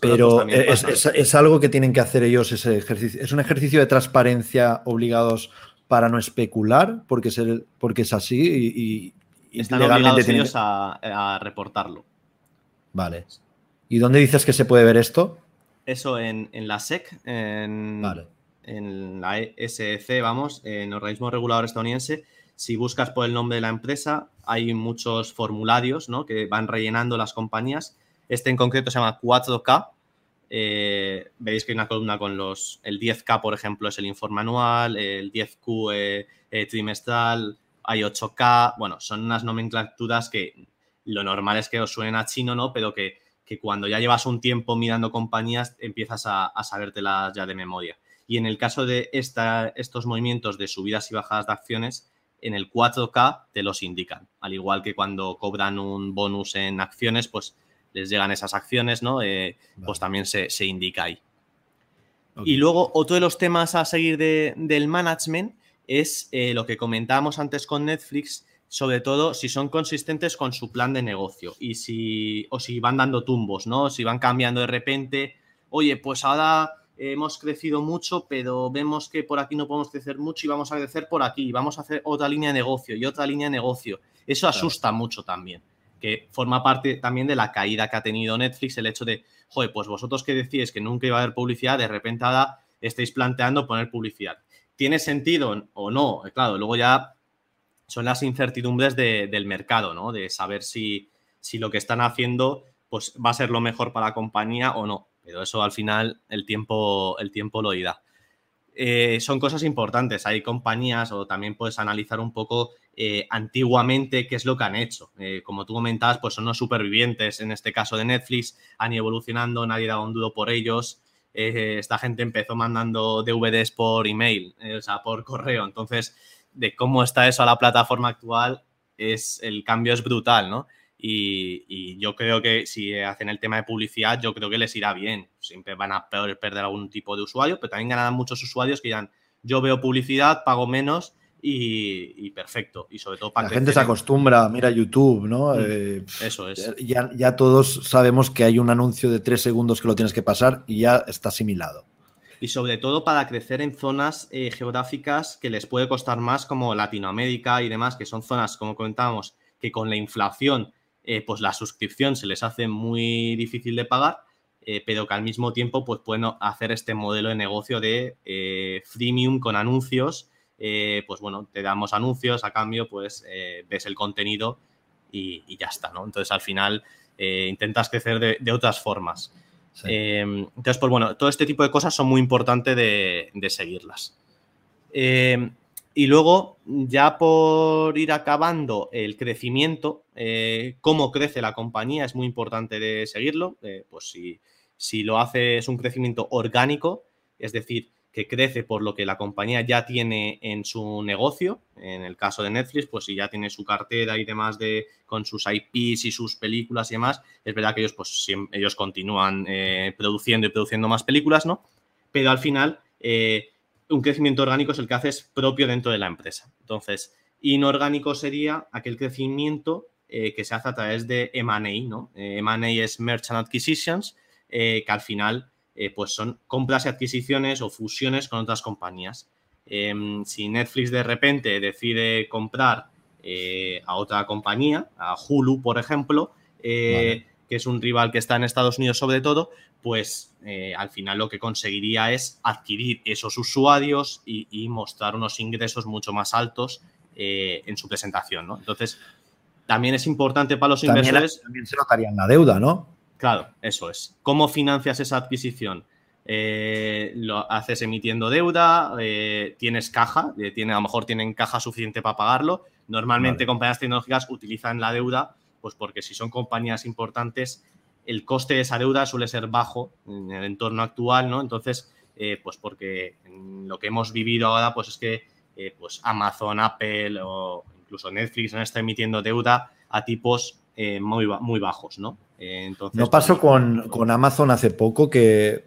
Pero es, algo que tienen que hacer ellos ese ejercicio. Es un ejercicio de transparencia obligados para no especular, porque es, porque es así y, están obligados ellos a, reportarlo. Vale. ¿Y dónde dices que se puede ver esto? Eso en, la SEC, en, vale en la SEC, vamos, en organismo regulador estadounidense, si buscas por el nombre de la empresa, hay muchos formularios ¿no? que van rellenando las compañías. Este en concreto se llama 4K. Eh, veis que hay una columna con los. El 10K, por ejemplo, es el informe anual, el 10Q eh, eh, trimestral, hay 8K. Bueno, son unas nomenclaturas que lo normal es que os suenen a chino, ¿no? Pero que, cuando ya llevas un tiempo mirando compañías empiezas a, a sabértelas ya de memoria. Y en el caso de esta, estos movimientos de subidas y bajadas de acciones, en el 4K te los indican. Al igual que cuando cobran un bonus en acciones, pues les llegan esas acciones, ¿no? Eh, pues también se, indica ahí. Y luego, otro de los temas a seguir del management es eh, lo que comentábamos antes con Netflix, sobre todo si son consistentes con su plan de negocio y si, o si van dando tumbos, ¿no? Si van cambiando de repente, oye, pues ahora hemos crecido mucho, pero vemos que por aquí no podemos crecer mucho y vamos a crecer por aquí, vamos a hacer otra línea de negocio y otra línea de negocio. Eso asusta mucho también, que forma parte también de la caída que ha tenido Netflix, el hecho de, joder, pues vosotros que decís que nunca iba a haber publicidad, de repente ahora estáis planteando poner publicidad. ¿Tiene sentido o no? Claro, luego ya son las incertidumbres del mercado, ¿no? De saber si, si lo que están haciendo pues va a ser lo mejor para la compañía o no pero eso al final el tiempo, el tiempo lo irá. Eh, son cosas importantes. Hay compañías o también puedes analizar un poco eh, antiguamente qué es lo que han hecho. Eh, como tú comentabas, pues son los supervivientes, en este caso de Netflix, han ido evolucionando, nadie daba un duro por ellos. esta gente empezó mandando DVDs por email, o sea, por correo. Entonces, de cómo está eso a la plataforma actual, es, el cambio es brutal, ¿no? Y, yo creo que si hacen el tema de publicidad, yo creo que les irá bien. Siempre van a perder algún tipo de usuario, pero también ganarán muchos usuarios que dirán, yo veo publicidad, pago menos y, perfecto. Y sobre todo para La gente se acostumbra, mira YouTube, ¿no? Mm, eh, eso es. Ya, ya todos sabemos que hay un anuncio de tres segundos que lo tienes que pasar y ya está asimilado y sobre todo para crecer en zonas eh, geográficas que les puede costar más como Latinoamérica y demás, que son zonas, como comentábamos, que con la inflación eh, pues la suscripción se les hace muy difícil de pagar, eh, pero que al mismo tiempo pues pueden hacer este modelo de negocio de freemium con anuncios. pues bueno, te damos anuncios, a cambio pues ves el contenido y, ya está, ¿no? Entonces al final intentas crecer de, otras formas. Entonces, pues bueno, todo este tipo de cosas son muy importantes de, de seguirlas. Y luego, ya por ir acabando el crecimiento, eh, cómo crece la compañía, es muy importante de seguirlo. Eh, pues si, si lo hace es un crecimiento orgánico, es decir, que crece por lo que la compañía ya tiene en su negocio. En el caso de Netflix, pues si ya tiene su cartera y demás de con sus IPs y sus películas y demás, es verdad que ellos, pues, ellos continúan eh, produciendo y produciendo más películas, ¿no? Pero al final un crecimiento orgánico es el que haces propio dentro de la empresa. Entonces, inorgánico sería aquel crecimiento eh, que se hace a través de M&A, ¿no? Eh, M&A es Merchant Acquisitions, eh, que al final pues son compras y adquisiciones o fusiones con otras compañías. Em, si Netflix de repente decide comprar a otra compañía, a Hulu, por ejemplo, que es un rival que está en Estados Unidos sobre todo, pues eh, al final lo que conseguiría es adquirir esos usuarios y, mostrar unos ingresos mucho más altos eh, en su presentación, ¿no? Entonces, también es importante para los inversores. También se notarían la deuda, ¿no? Claro, eso es. ¿Cómo financias esa adquisición? Eh, lo haces emitiendo deuda, eh, tienes caja, eh, tiene, a lo mejor tienen caja suficiente para pagarlo. Normalmente compañías tecnológicas utilizan la deuda, pues porque si son compañías importantes, el coste de esa deuda suele ser bajo en el entorno actual, ¿no? Entonces, pues porque lo que hemos vivido ahora, pues es que pues Amazon, Apple o incluso Netflix no está emitiendo deuda a tipos muy, muy bajos, ¿no? entonces, no pasó pues, con, con Amazon hace poco que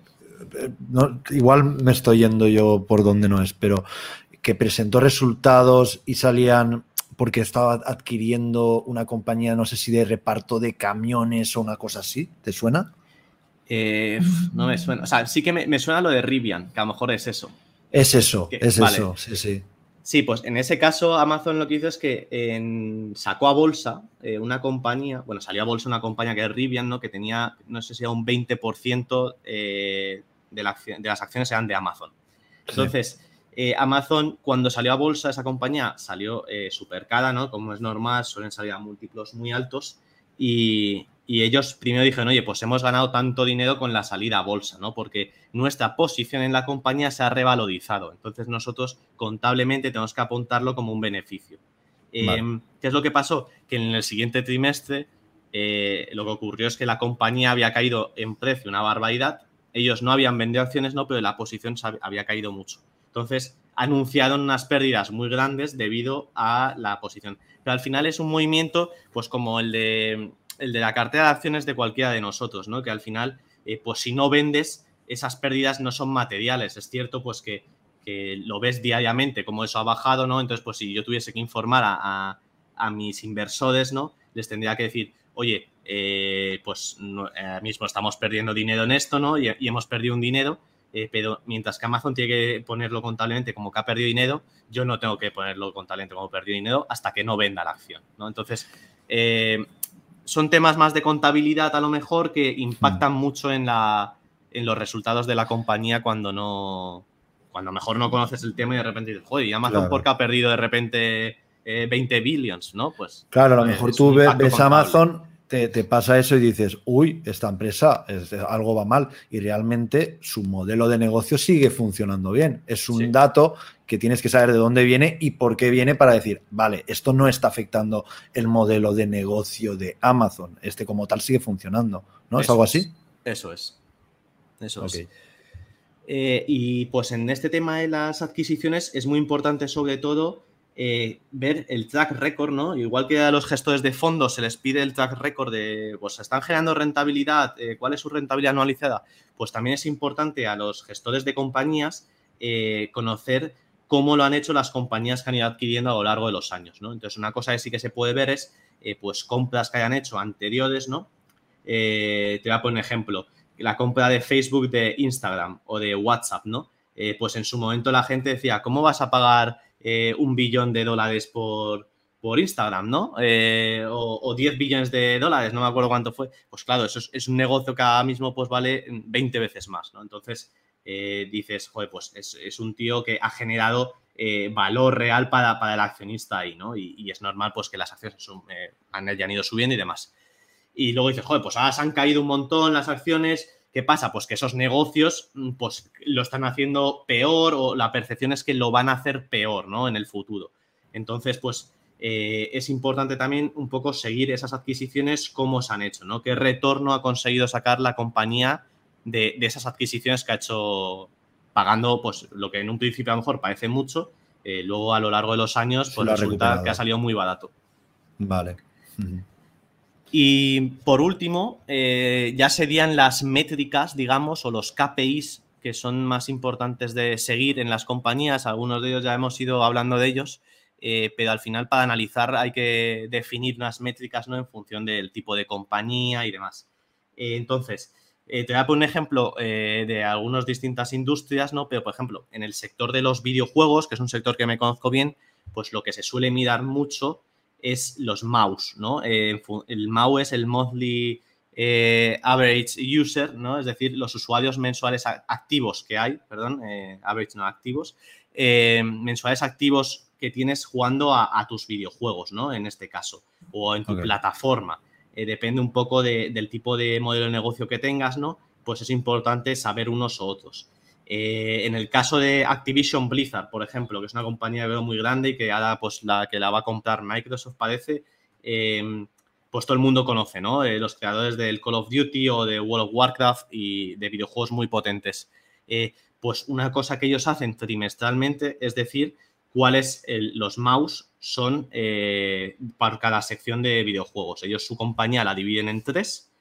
igual me estoy yendo yo por donde no es, pero que presentó resultados y salían porque estaba adquiriendo una compañía, no sé si de reparto de camiones o una cosa así. ¿Te suena? Eh, no me suena. O sea, sí que me, suena lo de Rivian, que a lo mejor es eso. Es eso, es eso, sí, sí. Sí, pues en ese caso Amazon lo que hizo es que sacó a bolsa eh, una compañía, bueno, salió a bolsa una compañía que es Rivian, ¿no? Que tenía, no sé si era un 20% eh, de, las acciones eran de Amazon. Entonces, eh, Amazon, cuando salió a bolsa, esa compañía salió super cara, ¿no? Como es normal, suelen salir a múltiplos muy altos. Y, y ellos primero dijeron, oye, pues hemos ganado tanto dinero con la salida a bolsa, ¿no? Porque nuestra posición en la compañía se ha revalorizado. Entonces nosotros contablemente tenemos que apuntarlo como un beneficio. Em, ¿Qué es lo que pasó? Que en el siguiente trimestre eh, lo que ocurrió es que la compañía había caído en precio una barbaridad. Ellos no habían vendido acciones, no, pero la posición había caído mucho. Entonces anunciaron unas pérdidas muy grandes debido a la posición. Pero al final es un movimiento, pues como el de el de la cartera de acciones de cualquiera de nosotros, ¿no? Que al final, eh, pues si no vendes, esas pérdidas no son materiales. Es cierto, pues que, lo ves diariamente, como eso ha bajado, ¿no? Entonces, pues si yo tuviese que informar a, mis inversores, ¿no? Les tendría que decir, oye, eh, pues ahora mismo estamos perdiendo dinero en esto, ¿no? Y, hemos perdido un dinero, eh, pero mientras que Amazon tiene que ponerlo contablemente como que ha perdido dinero, yo no tengo que ponerlo contablemente como perdido dinero hasta que no venda la acción, ¿no? Entonces, son temas más de contabilidad a lo mejor que impactan mm. mucho en, la, en los resultados de la compañía cuando no cuando mejor no conoces el tema y de repente dices, joder, ¿y Amazon por qué ha perdido de repente 20 eh, billions? ¿no? Pues, claro, a lo mejor tú ves Amazon te, pasa eso y dices, uy, esta empresa algo va mal y realmente su modelo de negocio sigue funcionando bien. Es un dato que tienes que saber de dónde viene y por qué viene para decir, vale, esto no está afectando el modelo de negocio de Amazon. Este como tal sigue funcionando, ¿no? ¿Es algo así? Eso es. Eso es. Eh, y pues en este tema de las adquisiciones es muy importante sobre todo eh, ver el track record, ¿no? Igual que a los gestores de fondos se les pide el track record de, pues, ¿están generando rentabilidad? Eh, ¿Cuál es su rentabilidad anualizada? Pues también es importante a los gestores de compañías eh, conocer cómo lo han hecho las compañías que han ido adquiriendo a lo largo de los años, ¿no? Entonces, una cosa que sí que se puede ver es, pues, compras que hayan hecho anteriores, ¿no? te voy a poner un ejemplo, la compra de Facebook, de Instagram o de WhatsApp, ¿no? pues en su momento la gente decía, ¿cómo vas a pagar eh, un billón de dólares por, por Instagram, ¿no? Eh, o, 10 billones de dólares, no me acuerdo cuánto fue. Pues claro, eso es, un negocio que ahora mismo pues vale 20 veces más, ¿no? Entonces eh, dices, joder, pues es, un tío que ha generado valor real para, para, el accionista ahí, ¿no? Y, es normal pues que las acciones han, han ido subiendo y demás. Y luego dices, joder, pues ahora se han caído un montón las acciones, ¿Qué pasa? Pues que esos negocios mm, pues, lo están haciendo peor o la percepción es que lo van a hacer peor ¿no? en el futuro. Entonces, pues eh, es importante también un poco seguir esas adquisiciones, cómo se han hecho, ¿no? ¿Qué retorno ha conseguido sacar la compañía de, esas adquisiciones que ha hecho pagando pues lo que en un principio a lo mejor parece mucho, eh, luego a lo largo de los años pues resulta que ha salido muy barato. Vale. Y por último, eh, ya serían las métricas, digamos, o los KPIs que son más importantes de seguir en las compañías. Algunos de ellos ya hemos ido hablando de ellos, eh, pero al final para analizar hay que definir unas métricas ¿no? en función del tipo de compañía y demás. Eh, entonces, te voy a poner un ejemplo de algunas distintas industrias, ¿no? Pero, por ejemplo, en el sector de los videojuegos, que es un sector que me conozco bien, pues lo que se suele mirar mucho es los mouse, ¿no? Eh, el MAU es el Monthly eh, Average User, ¿no? Es decir, los usuarios mensuales activos que hay, perdón, eh, average no activos, mensuales activos que tienes jugando a, tus videojuegos, ¿no? En este caso, o en tu plataforma. Depende un poco del tipo de modelo de negocio que tengas, ¿no? Pues es importante saber unos u otros. Eh, en el caso de Activision Blizzard, por ejemplo, que es una compañía veo muy grande y que ahora pues la que la va a comprar Microsoft parece, em, pues todo el mundo conoce, ¿no? Eh, los creadores del Call of Duty o de World of Warcraft y de videojuegos muy potentes. pues una cosa que ellos hacen trimestralmente es decir cuáles los mouse son para cada sección de videojuegos. Ellos su compañía la dividen en tres.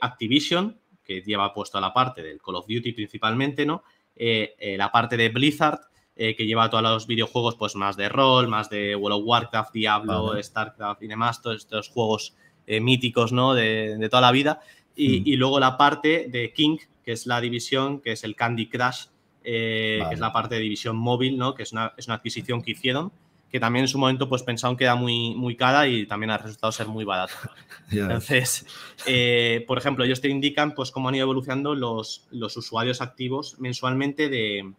Activision, que lleva puesto a la parte del Call of Duty principalmente, ¿no? Eh, eh, la parte de Blizzard, eh, que lleva todos los videojuegos, pues más de rol, más de World of Warcraft, Diablo, StarCraft y demás, todos estos juegos míticos, ¿no? De, toda la vida. Mm. Y, luego la parte de King, que es la división, que es el Candy Crush, que es la parte de división móvil, ¿no? Que es una, es una adquisición que hicieron que también en su momento pues pensaron que era muy, muy cara y también ha resultado ser muy barato. Entonces, eh, por ejemplo, ellos te indican pues cómo han ido evolucionando los, los usuarios activos mensualmente de...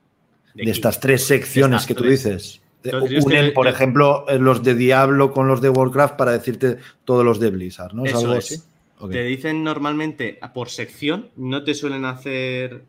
De, estas tres secciones que tú dices. Unen, por ejemplo, los de Diablo con los de Warcraft para decirte todos los de Blizzard, ¿no? ¿Es algo así? Te dicen normalmente por sección, no te suelen hacer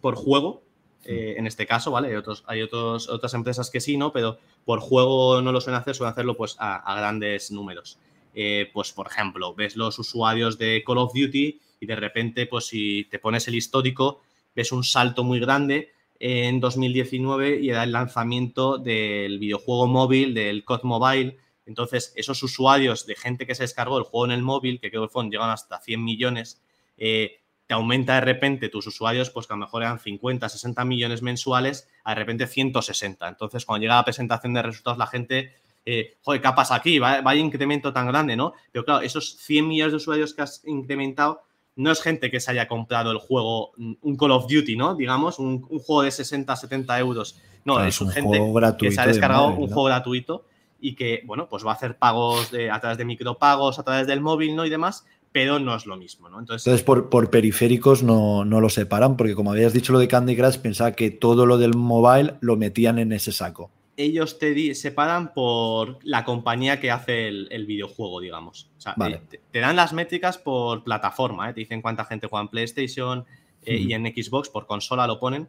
por juego, eh, en este caso, ¿vale? Hay, otros, hay otros, otras empresas que sí, ¿no? Pero por juego no lo suelen hacer, suelen hacerlo pues a, grandes números. Eh, pues, por ejemplo, ves los usuarios de Call of Duty y de repente, pues si te pones el histórico, ves un salto muy grande en 2019 y era el lanzamiento del videojuego móvil, del COD Mobile. Entonces, esos usuarios de gente que se descargó el juego en el móvil, que creo que fueron, llegan hasta 100 millones, eh, te aumenta de repente tus usuarios, pues que a lo mejor eran 50, 60 millones mensuales, a de repente 160. Entonces, cuando llega la presentación de resultados, la gente, eh, joder, ¿qué pasa aquí? Vaya, incremento tan grande, ¿no? Pero claro, esos 100 millones de usuarios que has incrementado no es gente que se haya comprado el juego, un Call of Duty, ¿no? Digamos, un, juego de 60, 70 euros. No, es, un gente que se ha descargado un juego gratuito y que, bueno, pues va a hacer pagos a través de micropagos, a través del móvil, ¿no? Y demás, pero no es lo mismo, ¿no? Entonces, por, periféricos no, lo separan, porque como habías dicho lo de Candy Crush, pensaba que todo lo del mobile lo metían en ese saco. Ellos te separan por la compañía que hace el, videojuego, digamos. O sea, eh, te, dan las métricas por plataforma, ¿eh? te dicen cuánta gente juega en PlayStation eh, y en Xbox, por consola lo ponen,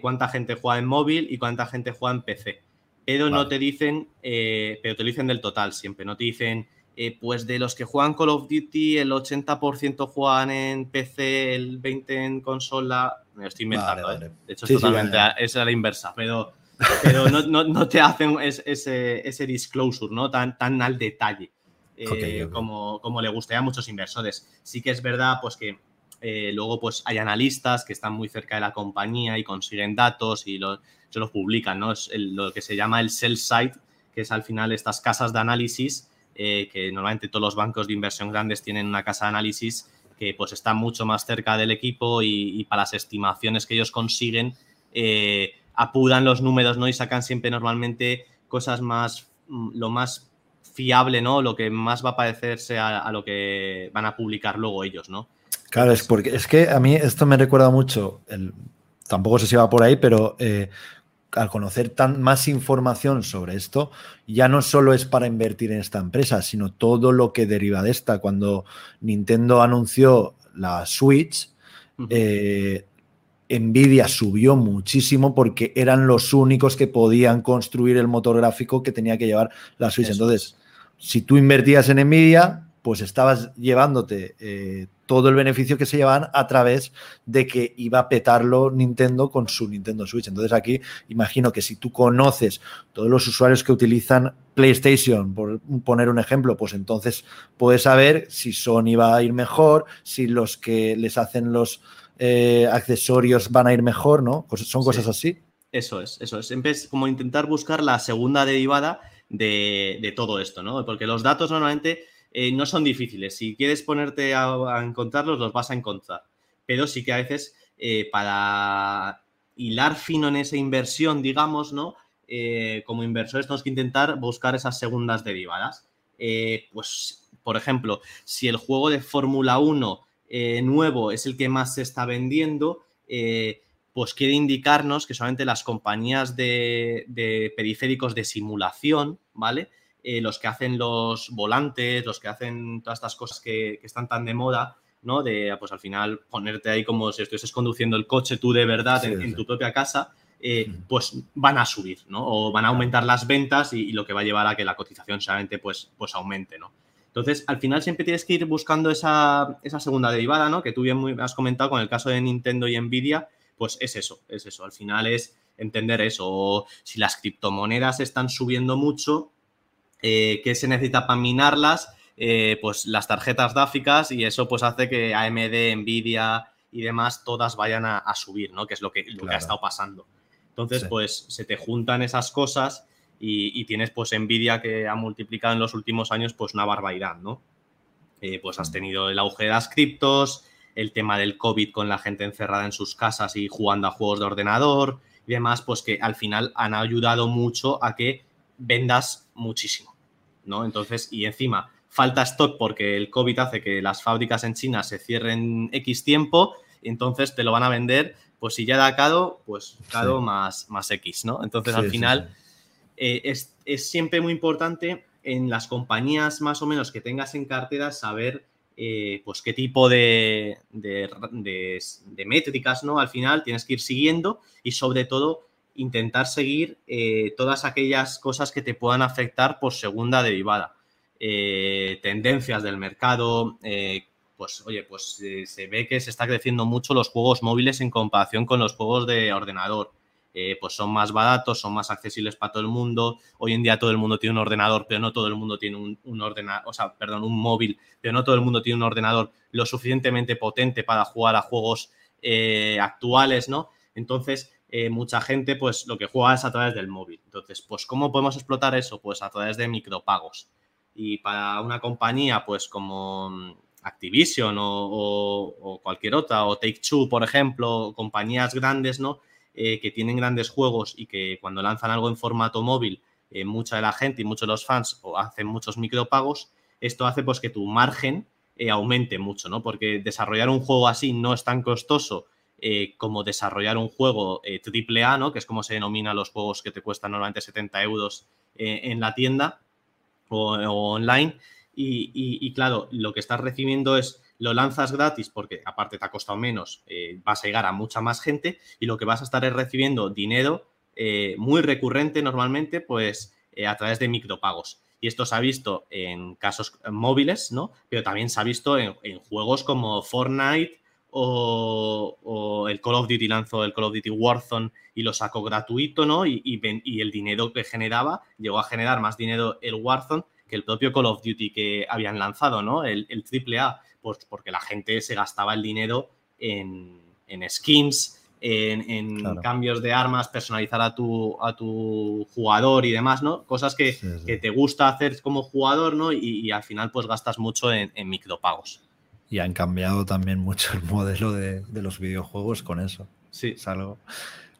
cuánta gente juega en móvil y cuánta gente juega en PC. Pero no te dicen, pero te lo dicen del total siempre, no te dicen eh, pues de los que juegan Call of Duty, el 80% juegan en PC, el 20% en consola. Me estoy inventando, ¿eh? De hecho, es totalmente es a la inversa, pero, pero no, te hacen ese, ese disclosure, ¿no? Tan, tan al detalle. Eh, como, como le gustaría a muchos inversores. Sí que es verdad, pues que luego pues hay analistas que están muy cerca de la compañía y consiguen datos y se los publican, ¿no? Es lo que se llama el sell side, que es al final estas casas de análisis eh, que normalmente todos los bancos de inversión grandes tienen una casa de análisis que pues está mucho más cerca del equipo y, para las estimaciones que ellos consiguen eh, apuran los números ¿no? y sacan siempre normalmente cosas más, mm, lo más fiable, ¿no? Lo que más va a parecerse a, lo que van a publicar luego ellos, ¿no? Claro, es porque es que a mí esto me recuerda mucho, el, tampoco sé si va por ahí, pero eh, al conocer tan, más información sobre esto, ya no solo es para invertir en esta empresa, sino todo lo que deriva de esta. Cuando Nintendo anunció la Switch, eh, Nvidia subió muchísimo porque eran los únicos que podían construir el motor gráfico que tenía que llevar la Switch. Entonces, si tú invertías en Nvidia, pues estabas llevándote eh, todo el beneficio que se llevaban a través de que iba a petarlo Nintendo con su Nintendo Switch. Entonces aquí imagino que si tú conoces todos los usuarios que utilizan PlayStation, por poner un ejemplo, pues entonces puedes saber si Sony va a ir mejor, si los que les hacen los eh, accesorios van a ir mejor, ¿no? Son cosas así. Eso es, eso es. Es como intentar buscar la segunda derivada de, de todo esto, ¿no? Porque los datos normalmente eh, no son difíciles. Si quieres ponerte a, encontrarlos, los vas a encontrar. Pero sí que a veces eh, para hilar fino en esa inversión, digamos, ¿no? Eh, como inversores tenemos que intentar buscar esas segundas derivadas. pues, por ejemplo, si el juego de Fórmula 1 nuevo es el que más se está vendiendo, pues quiere indicarnos que solamente las compañías de, periféricos de simulación, ¿vale? Eh, los que hacen los volantes, los que hacen todas estas cosas que, están tan de moda, ¿no? De, pues al final ponerte ahí como si estuvieses conduciendo el coche tú de verdad en, tu propia casa, eh, pues van a subir, ¿no? O van a aumentar las ventas y, lo que va a llevar a que la cotización solamente pues, pues aumente, ¿no? Entonces, al final siempre tienes que ir buscando esa, segunda derivada, ¿no? Que tú bien has comentado con el caso de Nintendo y Nvidia, pues es eso, es eso. Al final es entender eso. si las criptomonedas están subiendo mucho, eh, ¿qué se necesita para minarlas? Eh, pues las tarjetas gráficas y eso pues hace que AMD, Nvidia y demás todas vayan a, subir, ¿no? Que es lo que, ha estado pasando. Entonces, pues se te juntan esas cosas y, tienes pues Nvidia que ha multiplicado en los últimos años pues una barbaridad, ¿no? Eh, pues has mm. tenido el auge de las criptos, el tema del COVID con la gente encerrada en sus casas y jugando a juegos de ordenador y demás, pues que al final han ayudado mucho a que vendas muchísimo, ¿no? Entonces, y encima falta stock porque el COVID hace que las fábricas en China se cierren X tiempo, entonces te lo van a vender, pues si ya da caro, pues caro más, más X, ¿no? Entonces al final eh, es, siempre muy importante en las compañías más o menos que tengas en cartera saber eh, pues qué tipo de, métricas ¿no? al final tienes que ir siguiendo y sobre todo intentar seguir eh, todas aquellas cosas que te puedan afectar por segunda derivada. tendencias del mercado, pues oye, pues se ve que se está creciendo mucho los juegos móviles en comparación con los juegos de ordenador. Eh, pues son más baratos, son más accesibles para todo el mundo. Hoy en día todo el mundo tiene un ordenador, pero no todo el mundo tiene un, ordenador, o sea, perdón, un móvil, pero no todo el mundo tiene un ordenador lo suficientemente potente para jugar a juegos eh, actuales, ¿no? Entonces, eh, mucha gente, pues lo que juega es a través del móvil. Entonces, pues, ¿cómo podemos explotar eso? Pues a través de micropagos. Y para una compañía, pues como mm, Activision o, cualquier otra, o Take Two, por ejemplo, compañías grandes, ¿no? Eh, que tienen grandes juegos y que cuando lanzan algo en formato móvil, eh, mucha de la gente y muchos de los fans o hacen muchos micropagos, esto hace pues que tu margen aumente mucho, ¿no? Porque desarrollar un juego así no es tan costoso como desarrollar un juego triple A, ¿no? Que es como se denomina los juegos que te cuestan normalmente 70 euros en la tienda o, online. y, claro, lo que estás recibiendo es lo lanzas gratis porque aparte te ha costado menos, eh, vas a llegar a mucha más gente y lo que vas a estar es recibiendo dinero eh, muy recurrente normalmente pues eh, a través de micropagos. Y esto se ha visto en casos móviles, ¿no? Pero también se ha visto en, juegos como Fortnite o, el Call of Duty lanzó el Call of Duty Warzone y lo sacó gratuito, ¿no? Y, y, el dinero que generaba, llegó a generar más dinero el Warzone que el propio Call of Duty que habían lanzado, ¿no? El, el AAA pues porque la gente se gastaba el dinero en, skins, en, cambios de armas, personalizar a tu, a tu jugador y demás, ¿no? Cosas que, te gusta hacer como jugador, ¿no? Y, al final pues gastas mucho en, micropagos. Y han cambiado también mucho el modelo de, los videojuegos con eso. Sí. Es algo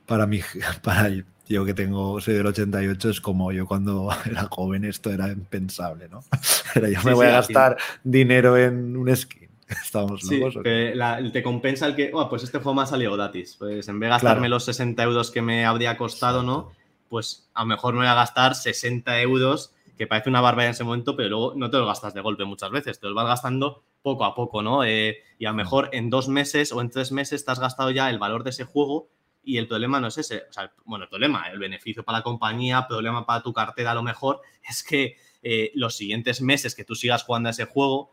para mí, para yo que tengo, soy del 88, es como yo cuando era joven, esto era impensable, ¿no? Era yo me voy a gastar dinero en un skin. Estamos locos. Sí, te compensa el que, oh, pues este juego me ha salido gratis. Pues en vez de gastarme los 60 euros que me habría costado, ¿no? Pues a lo mejor me voy a gastar 60 euros, que parece una barbaridad en ese momento, pero luego no te lo gastas de golpe muchas veces, te lo vas gastando poco a poco, ¿no? Eh, y a lo mejor en dos meses o en tres meses te has gastado ya el valor de ese juego y el problema no es ese. O sea, bueno, el problema, el beneficio para la compañía, problema para tu cartera a lo mejor es que eh, los siguientes meses que tú sigas jugando a ese juego,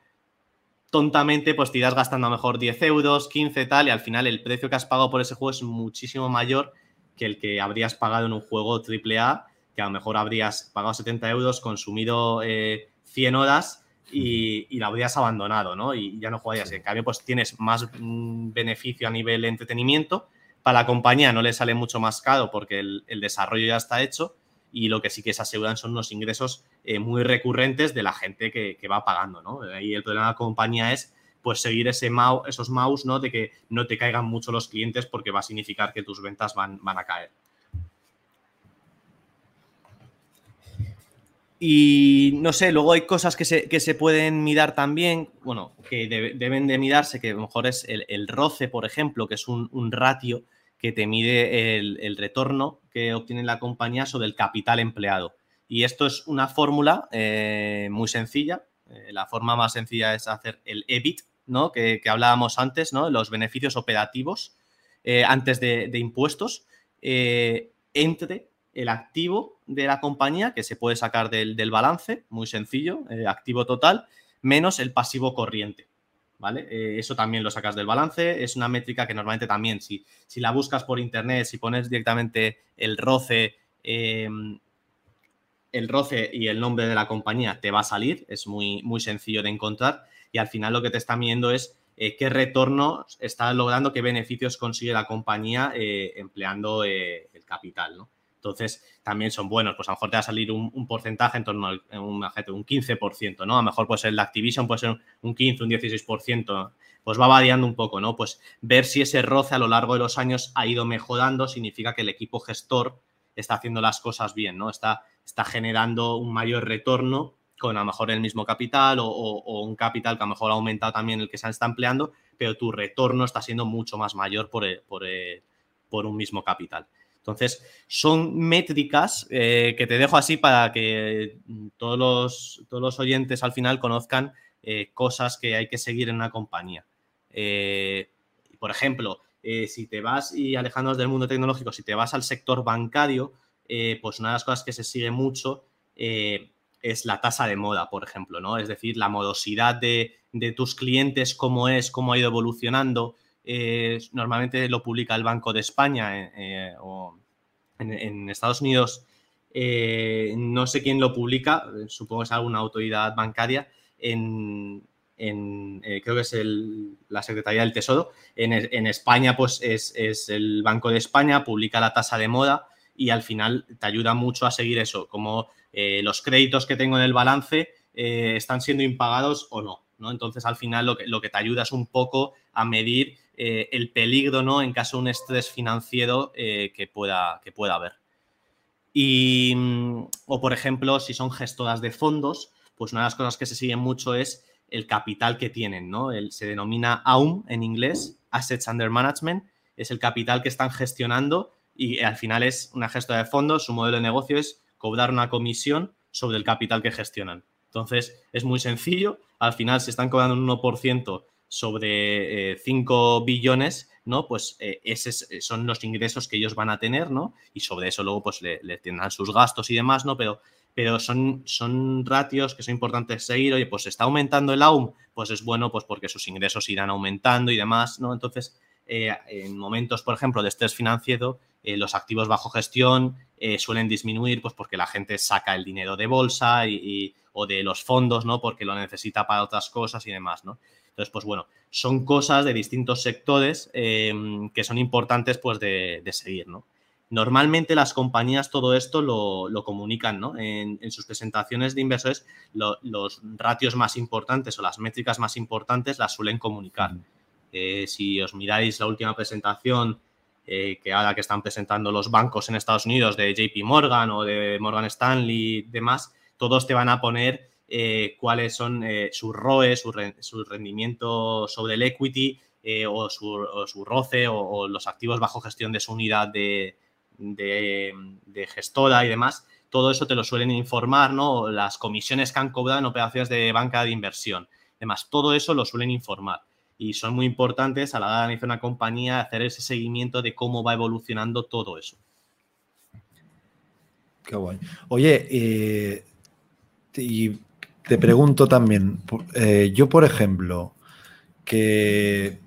tontamente pues te irás gastando a lo mejor 10 euros, 15 tal, y al final el precio que has pagado por ese juego es muchísimo mayor que el que habrías pagado en un juego AAA, que a lo mejor habrías pagado 70 euros, consumido 100 eh, horas y, y, la habrías abandonado, ¿no? Y ya no jugarías. En cambio, pues tienes más mm, beneficio a nivel entretenimiento para la compañía no le sale mucho más caro porque el, desarrollo ya está hecho y lo que sí que se aseguran son unos ingresos eh, muy recurrentes de la gente que, va pagando, ¿no? Y el problema de la compañía es pues seguir ese esos mouse, ¿no? De que no te caigan mucho los clientes porque va a significar que tus ventas van, van a caer. Y no sé, luego hay cosas que se, pueden mirar también, bueno, que deben de mirarse, que a lo mejor es el, roce, por ejemplo, que es un ratio que te mide el, retorno que obtiene la compañía sobre el capital empleado. Y esto es una fórmula eh, muy sencilla. Eh, la forma más sencilla es hacer el EBIT, ¿no? que, hablábamos antes, ¿no? los beneficios operativos eh, antes de, impuestos, entre el activo de la compañía, que se puede sacar del, balance, muy sencillo, activo total, menos el pasivo corriente. ¿vale? Eh, eso también lo sacas del balance. Es una métrica que normalmente también, si, si la buscas por internet, si pones directamente el roce, em, el roce y el nombre de la compañía, te va a salir. Es muy, muy sencillo de encontrar. Y al final lo que te está viendo es eh, qué retorno está logrando, qué beneficios consigue la compañía eh, empleando el capital. Entonces, también son buenos. Pues a lo mejor te va a salir un, porcentaje en torno a un, un 15%, ¿no? A lo mejor puede ser la Activision, puede ser un 15, un 16%. Pues va variando un poco, ¿no? Pues ver si ese roce a lo largo de los años ha ido mejorando significa que el equipo gestor está haciendo las cosas bien, ¿no? Está, está generando un mayor retorno con a lo mejor el mismo capital o, un capital que a lo mejor ha aumentado también el que se está empleando, pero tu retorno está siendo mucho más mayor por, por un mismo capital. Entonces, son métricas eh, que te dejo así para que todos los, todos los oyentes al final conozcan eh, cosas que hay que seguir en una compañía. Eh, por ejemplo, si te vas, y alejándonos del mundo tecnológico, si te vas al sector bancario, pues una de las cosas que se sigue mucho es la tasa de moda, por ejemplo, ¿no? Es decir, la morosidad de, de tus clientes, cómo es, cómo ha ido evolucionando, normalmente lo publica el Banco de España eh, eh, o en, Estados Unidos. Eh, no sé quién lo publica, supongo que es alguna autoridad bancaria. En, creo que es la Secretaría del Tesoro. En, España, pues es, el Banco de España, publica la tasa de moda y al final te ayuda mucho a seguir eso, como los créditos que tengo en el balance están siendo impagados o no. ¿No? Entonces, al final, lo que, te ayuda es un poco a medir eh, el peligro, ¿no? En caso de un estrés financiero eh, que, pueda, que pueda haber. Y, mm, o, por ejemplo, si son gestoras de fondos, pues una de las cosas que se siguen mucho es el capital que tienen, ¿no? se denomina AUM en inglés, Assets Under Management, es el capital que están gestionando y al final es una gestora de fondos, su modelo de negocio es cobrar una comisión sobre el capital que gestionan. Entonces, es muy sencillo, al final se están cobrando un 1% sobre 5 eh, billones, ¿no? Pues eh, esos eh, son los ingresos que ellos van a tener, ¿no? Y sobre eso luego pues le, tendrán sus gastos y demás, ¿no? Pero, pero son, son ratios que son importantes seguir. Oye, pues está aumentando el AUM, pues es bueno pues porque sus ingresos irán aumentando y demás, ¿no? Entonces, en momentos, por ejemplo, de estrés financiero, los activos bajo gestión suelen disminuir pues porque la gente saca el dinero de bolsa y, o de los fondos, ¿no? Porque lo necesita para otras cosas y demás, ¿no? Entonces, pues bueno, son cosas de distintos sectores em, que son importantes pues de, seguir, ¿no? Normalmente las compañías todo esto lo, comunican, ¿no? En, sus presentaciones de inversores, los ratios más importantes o las métricas más importantes las suelen comunicar. Eh, si os miráis la última presentación eh, que ahora que están presentando los bancos en Estados Unidos de JP Morgan o de Morgan Stanley y demás, todos te van a poner eh, cuáles son eh, sus ROE, su, rendimiento sobre el equity eh, o, su, roce o, los activos bajo gestión de su unidad de, gestora y demás. Todo eso te lo suelen informar, ¿no? Las comisiones que han cobrado en operaciones de banca de inversión. Además, todo eso lo suelen informar y son muy importantes a la hora de analizar una compañía, hacer ese seguimiento de cómo va evolucionando todo eso. Qué guay. Oye, y te pregunto también, eh, yo por ejemplo, que,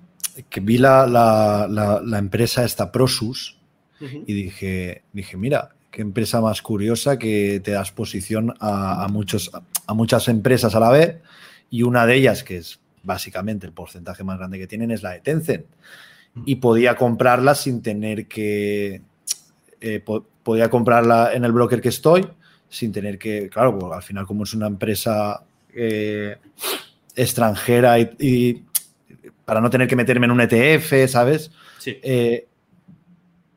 vi la, empresa esta Prosus y dije, dije, mira, qué empresa más curiosa que te das posición a, muchos, a muchas empresas a la vez y una de ellas, que es básicamente el porcentaje más grande que tienen, es la de Tencent. Y podía comprarla sin tener que... Eh, podía comprarla en el broker que estoy sin tener que, claro, pues, al final como es una empresa eh, extranjera y, para no tener que meterme en un ETF, ¿sabes? Sí. Eh,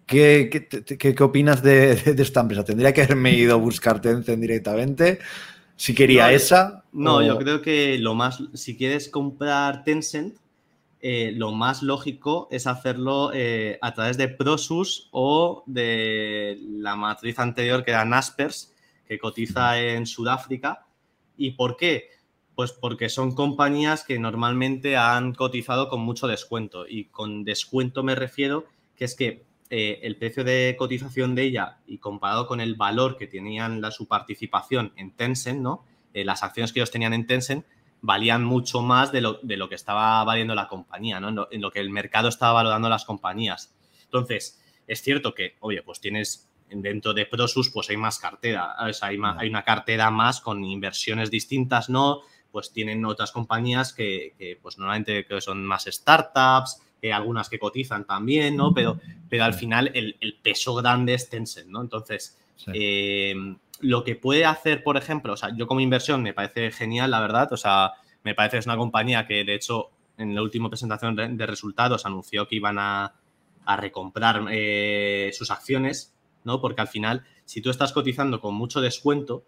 ¿qué, opinas de, esta empresa? ¿Tendría que haberme ido a buscar Tencent directamente? Si quería esa. No, yo creo que lo más, si quieres comprar Tencent, eh, lo más lógico es hacerlo eh, a través de Prosus o de la matriz anterior que era Naspers, que cotiza en Sudáfrica. ¿Y por qué? Pues porque son compañías que normalmente han cotizado con mucho descuento. Y con descuento me refiero que es que eh, el precio de cotización de ella y comparado con el valor que tenían la, su participación en Tencent, ¿no? las acciones que ellos tenían en Tencent, valían mucho más de lo, de lo que estaba valiendo la compañía, ¿no? En lo, que el mercado estaba valorando las compañías. Entonces, es cierto que, oye, pues tienes dentro de Prosus, pues hay más cartera, hay, hay, una cartera más con inversiones distintas, ¿no? Pues tienen otras compañías que, pues normalmente son más startups, algunas que cotizan también, ¿no? Pero, pero al final el, peso grande es Tencent, ¿no? Entonces, eh, lo que puede hacer, por ejemplo, o sea, yo como inversión me parece genial, la verdad, o sea, me parece que es una compañía que de hecho en la última presentación de resultados anunció que iban a, recomprar eh, sus acciones, ¿no? Porque al final, si tú estás cotizando con mucho descuento,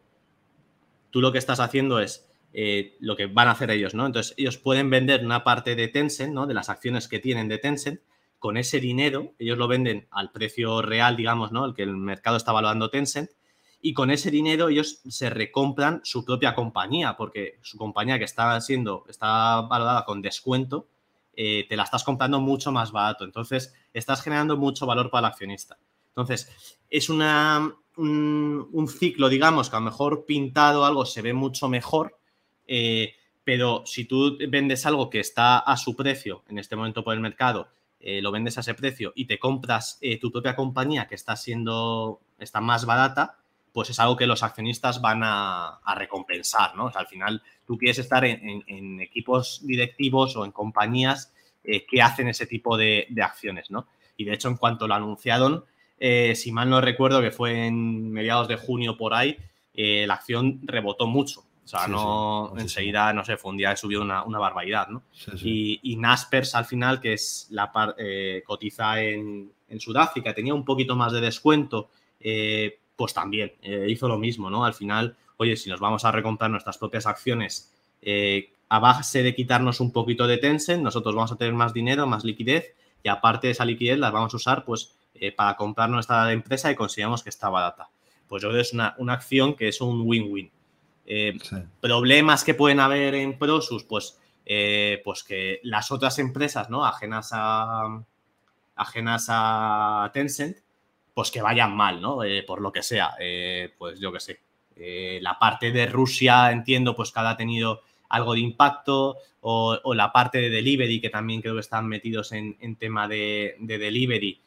tú lo que estás haciendo es eh, lo que van a hacer ellos, ¿no? Entonces, ellos pueden vender una parte de Tencent, ¿no? De las acciones que tienen de Tencent, con ese dinero, ellos lo venden al precio real, digamos, ¿no? El que el mercado está evaluando Tencent, y con ese dinero ellos se recompran su propia compañía, porque su compañía que está siendo, está valorada con descuento, eh, te la estás comprando mucho más barato. Entonces, estás generando mucho valor para el accionista. Entonces, es una, un, ciclo, digamos, que a lo mejor pintado algo se ve mucho mejor, eh, pero si tú vendes algo que está a su precio en este momento por el mercado, eh, lo vendes a ese precio y te compras tu propia compañía que está siendo, está más barata, pues es algo que los accionistas van a, recompensar, ¿no? O sea, al final tú quieres estar en, equipos directivos o en compañías eh, que hacen ese tipo de, acciones, ¿no? Y de hecho, en cuanto lo anunciaron, eh, si mal no recuerdo que fue en mediados de junio por ahí, eh, la acción rebotó mucho. O sea, no enseguida, no sé, fue un día que subió una, barbaridad, ¿no? Y, Naspers al final, que es la cotiza en, en, Sudáfrica, tenía un poquito más de descuento, pues también eh, hizo lo mismo, ¿no? Al final, oye, si nos vamos a recomprar nuestras propias acciones eh, a base de quitarnos un poquito de Tencent, nosotros vamos a tener más dinero, más liquidez y aparte de esa liquidez las vamos a usar pues eh, para comprar nuestra empresa y consideramos que está barata. Pues yo creo que es una, acción que es un win-win. Problemas que pueden haber en Prosus, pues, pues que las otras empresas, ¿no? Ajenas a, ajenas a Tencent, pues que vayan mal, ¿no? Eh, por lo que sea, eh, pues yo qué sé. Eh, la parte de Rusia, entiendo, pues que ha tenido algo de impacto, o, la parte de delivery, que también creo que están metidos en, tema de, delivery,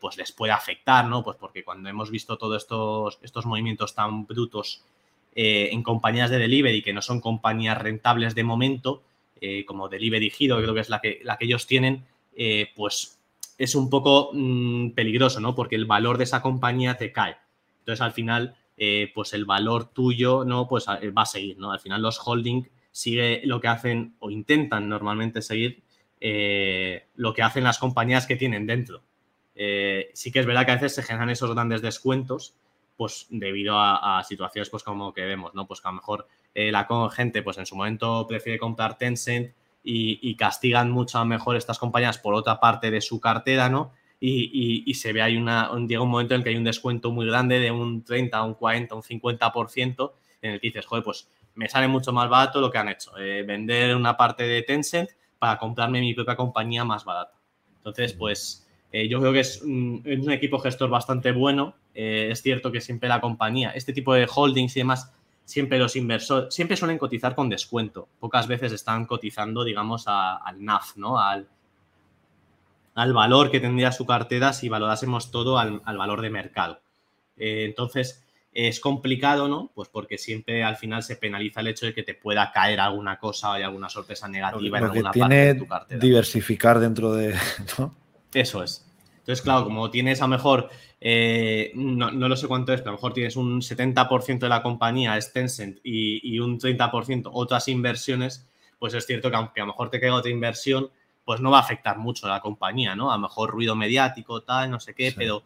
pues les puede afectar, ¿no? Pues porque cuando hemos visto todos estos, estos movimientos tan brutos en compañías de delivery, que no son compañías rentables de momento, como Delivery Hero, creo que es la que, la que ellos tienen, pues es un poco mm, peligroso, ¿no? Porque el valor de esa compañía te cae. Entonces, al final, eh, pues el valor tuyo, ¿no? Pues eh, va a seguir, ¿no? Al final los holding sigue lo que hacen o intentan normalmente seguir eh, lo que hacen las compañías que tienen dentro. sí que es verdad que a veces se generan esos grandes descuentos, pues debido a, situaciones pues como que vemos, ¿no? Pues que a lo mejor la gente pues en su momento prefiere comprar Tencent y, castigan mucho mejor estas compañías por otra parte de su cartera, ¿no? Y, se ve ahí una, llega un momento en que hay un descuento muy grande de un 30, un 40, un 50% en el que dices, joder, pues me sale mucho más barato lo que han hecho, eh, vender una parte de Tencent para comprarme mi propia compañía más barata. Entonces, pues eh, yo creo que es un, equipo gestor bastante bueno. Eh, es cierto que siempre la compañía, este tipo de holdings y demás, siempre los inversores, siempre suelen cotizar con descuento. Pocas veces están cotizando, digamos, al NAF, ¿no? Al, al valor que tendría su cartera si valorásemos todo al, valor de mercado. Eh, entonces, es complicado, ¿no? Pues porque siempre al final se penaliza el hecho de que te pueda caer alguna cosa o hay alguna sorpresa negativa en alguna parte de tu cartera. Diversificar dentro de. Eso es. Entonces, claro, como tienes a lo mejor, eh, no, lo sé cuánto es, pero a lo mejor tienes un 70% de la compañía es Tencent y, un 30% otras inversiones, pues es cierto que aunque a lo mejor te caiga otra inversión, pues no va a afectar mucho a la compañía, ¿no? A lo mejor ruido mediático, tal, no sé qué, pero,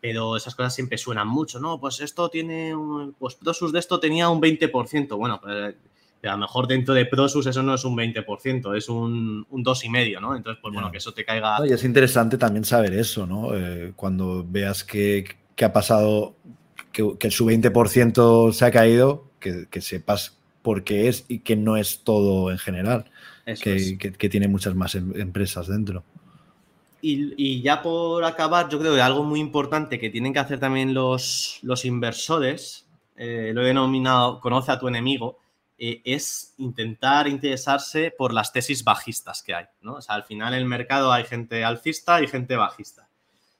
pero esas cosas siempre suenan mucho, ¿no? Pues esto tiene, un, pues Prosus de esto tenía un 20%, bueno, pues a lo mejor dentro de Prosus eso no es un 20%, es un, un 2,5%, ¿no? Entonces, pues bueno, que eso te caiga. y es interesante también saber eso, ¿no? Eh, cuando veas que, ha pasado, que, su 20% se ha caído, que, sepas por qué es y que no es todo en general, que, que, tiene muchas más em, empresas dentro. Y, ya por acabar, yo creo que algo muy importante que tienen que hacer también los, los inversores, eh, lo he denominado conoce a tu enemigo, eh, es intentar interesarse por las tesis bajistas que hay. ¿no? O sea, al final en el mercado hay gente alcista y gente bajista.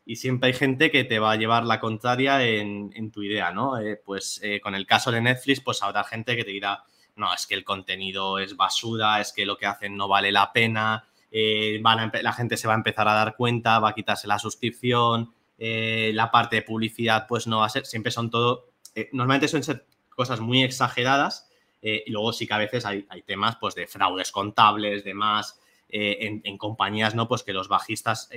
Y siempre hay gente que te va a llevar la contraria en, tu idea, ¿no? Eh, pues con el caso de Netflix, pues habrá gente que te dirá, no, es que el contenido es basura, es que lo que hacen no vale la pena, eh, la gente se va a empezar a dar cuenta, va a quitarse la suscripción, eh, la parte de publicidad pues no va a ser, siempre son todo, eh, normalmente suelen ser cosas muy exageradas y luego sí que a veces hay, temas pues de fraudes contables, demás, en, en, compañías, ¿no? Pues que los bajistas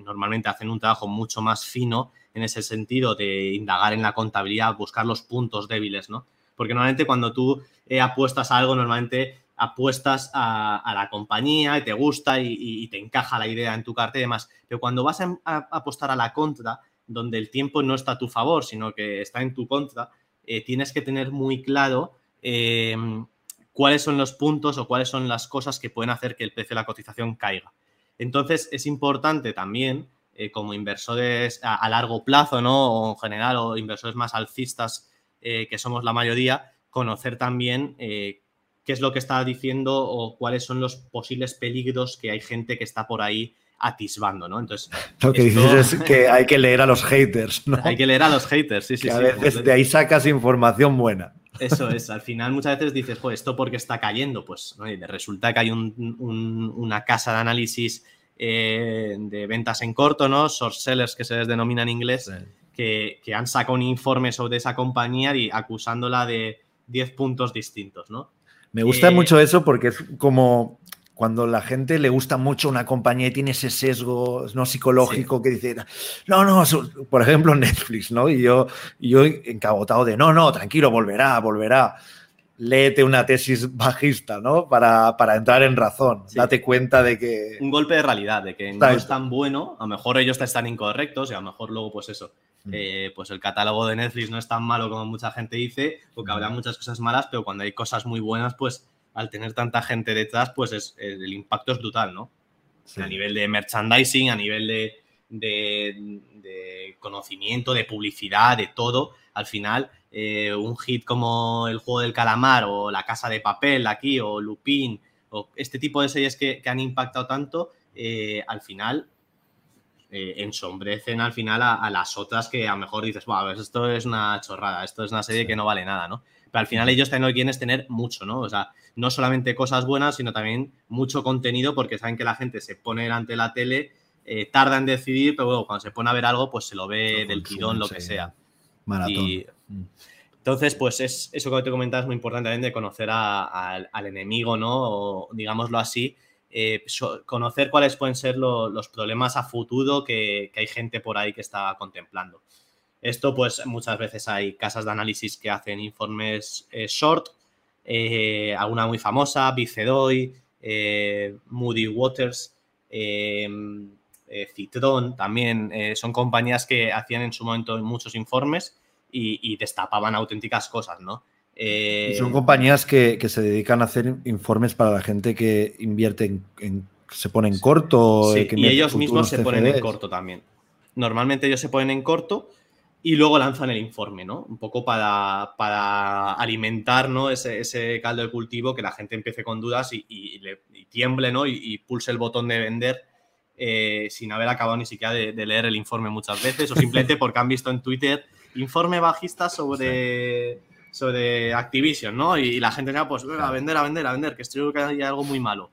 normalmente hacen un trabajo mucho más fino en ese sentido de indagar en la contabilidad, buscar los puntos débiles, ¿no? Porque normalmente cuando tú apuestas a algo, normalmente apuestas a, la compañía y te gusta y, te encaja la idea en tu carta y demás. Pero cuando vas a, apostar a la contra, donde el tiempo no está a tu favor, sino que está en tu contra, eh, tienes que tener muy claro em, cuáles son los puntos o cuáles son las cosas que pueden hacer que el precio de la cotización caiga. Entonces, es importante también, eh, como inversores a, largo plazo, ¿no? O en general, o inversores más alcistas, eh, que somos la mayoría, conocer también qué es lo que está diciendo o cuáles son los posibles peligros que hay gente que está por ahí atisbando, ¿no? Entonces, lo que dices es que hay que leer a los haters, ¿no? Hay que leer a los haters, sí, sí. a veces de ahí sacas información buena. Eso es, al final muchas veces dices, pues esto porque está cayendo, pues resulta que hay una casa de análisis eh, de ventas en corto, ¿no? Source sellers que se les denomina en inglés, que, que, han sacado un informe sobre esa compañía y acusándola de 10 puntos distintos, ¿no? Me gusta eh, mucho eso porque es como cuando la gente le gusta mucho una compañía y tiene ese sesgo no psicológico que dice, no, no, por ejemplo Netflix, ¿no? Y yo, yo encabotado de, no, no, tranquilo, volverá, volverá. Léete una tesis bajista, ¿no? Para, para entrar en razón. Date cuenta de que... Un golpe de realidad, de que no es tan bueno, a lo mejor ellos están incorrectos y a lo mejor luego, pues eso, mm. eh, pues el catálogo de Netflix no es tan malo como mucha gente dice, porque habrá muchas cosas malas, pero cuando hay cosas muy buenas, pues al tener tanta gente detrás, pues es, el impacto es brutal, ¿no? A nivel de merchandising, a nivel de, de, conocimiento, de publicidad, de todo, al final eh, un hit como el juego del calamar o la casa de papel aquí o Lupin o este tipo de series que, han impactado tanto, eh, al final eh, ensombrecen al final a, las otras que a lo mejor dices, wow, esto es una chorrada, esto es una serie que no vale nada, ¿no? Pero al final ellos también lo quieren es tener mucho, ¿no? O sea, no solamente cosas buenas, sino también mucho contenido porque saben que la gente se pone delante de la tele, eh, tarda en decidir, pero luego cuando se pone a ver algo, pues se lo ve del tirón, lo que sea. Maratón. Entonces, pues es eso que te comentaba es muy importante también de conocer al enemigo, ¿no? O digámoslo así, eh, conocer cuáles pueden ser los problemas a futuro que, hay gente por ahí que está contemplando. Esto, pues muchas veces hay casas de análisis que hacen informes eh, short, eh, alguna muy famosa, Bicedoy, Moody Waters, Citron, también son compañías que hacían en su momento muchos informes y, y destapaban auténticas cosas, ¿no? son compañías que, se dedican a hacer informes para la gente que invierte en, se pone en corto. y ellos mismos se ponen en corto también. Normalmente ellos se ponen en corto y luego lanzan el informe, ¿no? Un poco para, para alimentar ¿no? ese, caldo de cultivo, que la gente empiece con dudas y, le, tiemble, ¿no? Y, pulse el botón de vender eh, sin haber acabado ni siquiera de, leer el informe muchas veces o simplemente porque han visto en Twitter informe bajista sobre sobre Activision, ¿no? Y, la gente ya, pues, a vender, a vender, a vender, que estoy que hay algo muy malo.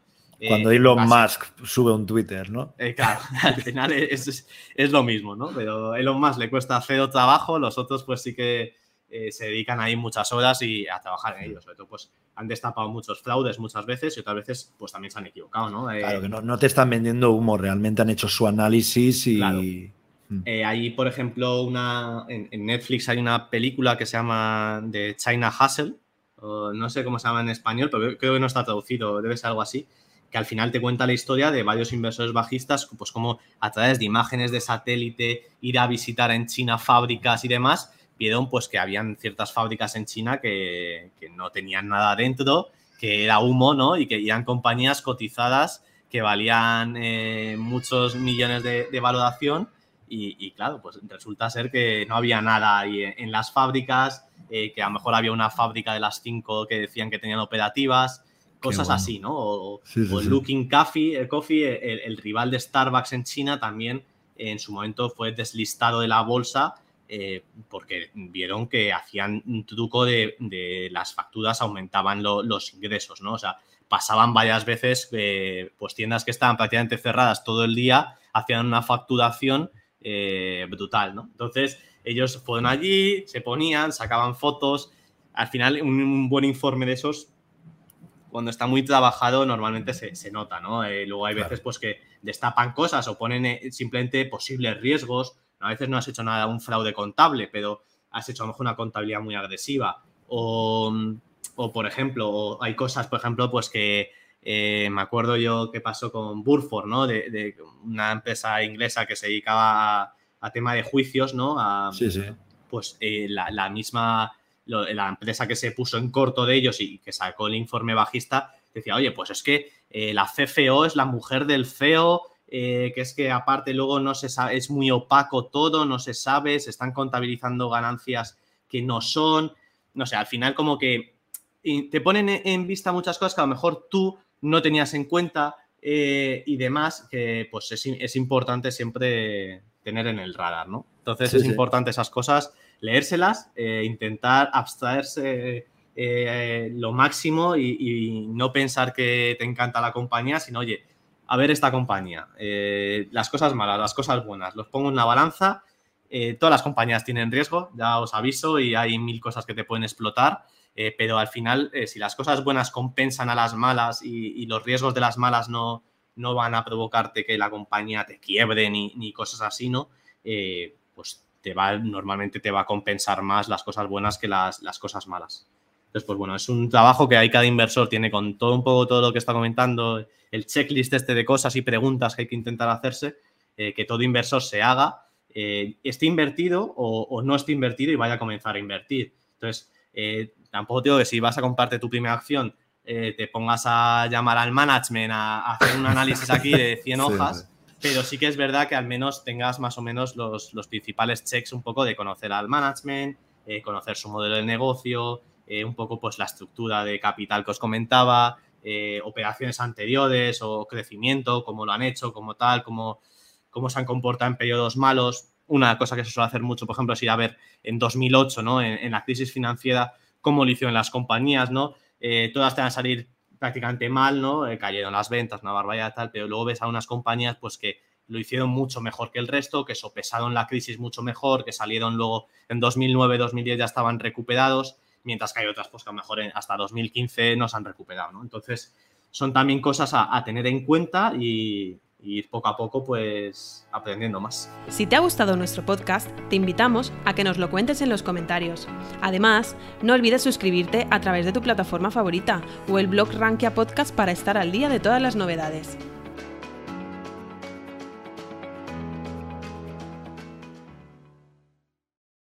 Cuando eh, Elon Musk sube un Twitter, ¿no? Eh, claro, al final es, lo mismo, ¿no? Pero Elon Musk le cuesta hacer trabajo, los otros pues sí que eh, se dedican ahí muchas horas y a trabajar en ellos. Sobre todo, pues han destapado muchos fraudes muchas veces y otras veces pues también se han equivocado, ¿no? claro, que no, te están vendiendo humo, realmente han hecho su análisis y... Mm. Eh, hay, por ejemplo, una, en, Netflix hay una película que se llama The China Hustle, no sé cómo se llama en español, pero creo que no está traducido, debe ser algo así, que al final te cuenta la historia de varios inversores bajistas, pues como a través de imágenes de satélite, ir a visitar en China fábricas y demás, vieron pues que habían ciertas fábricas en China que, no tenían nada dentro, que era humo, ¿no? Y que eran compañías cotizadas que valían eh, muchos millones de, valoración y, claro, pues resulta ser que no había nada ahí en, las fábricas, eh, que a lo mejor había una fábrica de las cinco que decían que tenían operativas, cosas así, ¿no? O, Looking Coffee, el, Coffee el, rival de Starbucks en China, también en su momento fue deslistado de la bolsa eh, porque vieron que hacían un truco de, las facturas, aumentaban los ingresos, ¿no? O sea, pasaban varias veces, eh, pues tiendas que estaban prácticamente cerradas todo el día, hacían una facturación eh, brutal, ¿no? Entonces, ellos fueron allí, se ponían, sacaban fotos. Al final, un buen informe de esos cuando está muy trabajado normalmente se, nota, ¿no? Eh, luego hay veces pues que destapan cosas o ponen eh, simplemente posibles riesgos. A veces no has hecho nada, un fraude contable, pero has hecho a lo mejor una contabilidad muy agresiva. O, por ejemplo, hay cosas, por ejemplo, pues que eh, me acuerdo yo qué pasó con Burford, ¿no? De, una empresa inglesa que se dedicaba a, tema de juicios, ¿no? sí, sí. Pues la misma la empresa que se puso en corto de ellos y que sacó el informe bajista, decía, oye, pues es que eh, la CFO es la mujer del CEO, eh, que es que aparte luego no se sabe, es muy opaco todo, no se sabe, se están contabilizando ganancias que no son, no sé, al final como que te ponen en vista muchas cosas que a lo mejor tú no tenías en cuenta eh, y demás, que pues es, importante siempre tener en el radar, ¿no? Entonces es importante esas cosas leérselas, eh, intentar abstraerse eh, lo máximo y, no pensar que te encanta la compañía, sino, oye, a ver esta compañía, eh, las cosas malas, las cosas buenas, los pongo en la balanza. todas las compañías tienen riesgo, ya os aviso, y hay mil cosas que te pueden explotar, pero al final, si las cosas buenas compensan a las malas y, los riesgos de las malas no, no van a provocarte que la compañía te quiebre ni, ni cosas así, ¿no? pues te va, normalmente te va a compensar más las cosas buenas que las, cosas malas. Entonces, pues bueno, es un trabajo que hay cada inversor tiene con todo un poco todo lo que está comentando, el checklist este de cosas y preguntas que hay que intentar hacerse, eh, que todo inversor se haga, eh, esté invertido o, no esté invertido y vaya a comenzar a invertir. Entonces, eh, tampoco digo que si vas a comprarte tu primera acción, te pongas a llamar al management a, hacer un análisis aquí de 100 hojas pero sí que es verdad que al menos tengas más o menos los, principales checks un poco de conocer al management, eh, conocer su modelo de negocio, eh, un poco pues la estructura de capital que os comentaba, eh, operaciones anteriores o crecimiento, cómo lo han hecho, cómo tal, cómo, cómo se han comportado en periodos malos. Una cosa que se suele hacer mucho, por ejemplo, es ir a ver en 2008, ¿no? En, la crisis financiera, cómo lo hicieron las compañías, ¿no? todas te van a salir prácticamente mal, ¿no? Eh, cayeron las ventas, una barbaridad tal, pero luego ves a unas compañías pues que lo hicieron mucho mejor que el resto, que sopesaron la crisis mucho mejor, que salieron luego en 2009, 2010 ya estaban recuperados, mientras que hay otras pues que a lo mejor hasta 2015 no se han recuperado, ¿no? Entonces, son también cosas a tener en cuenta y, y ir poco a poco pues aprendiendo más. Si te ha gustado nuestro podcast, te invitamos a que nos lo cuentes en los comentarios. Además, no olvides suscribirte a través de tu plataforma favorita o el blog Rankia Podcast para estar al día de todas las novedades.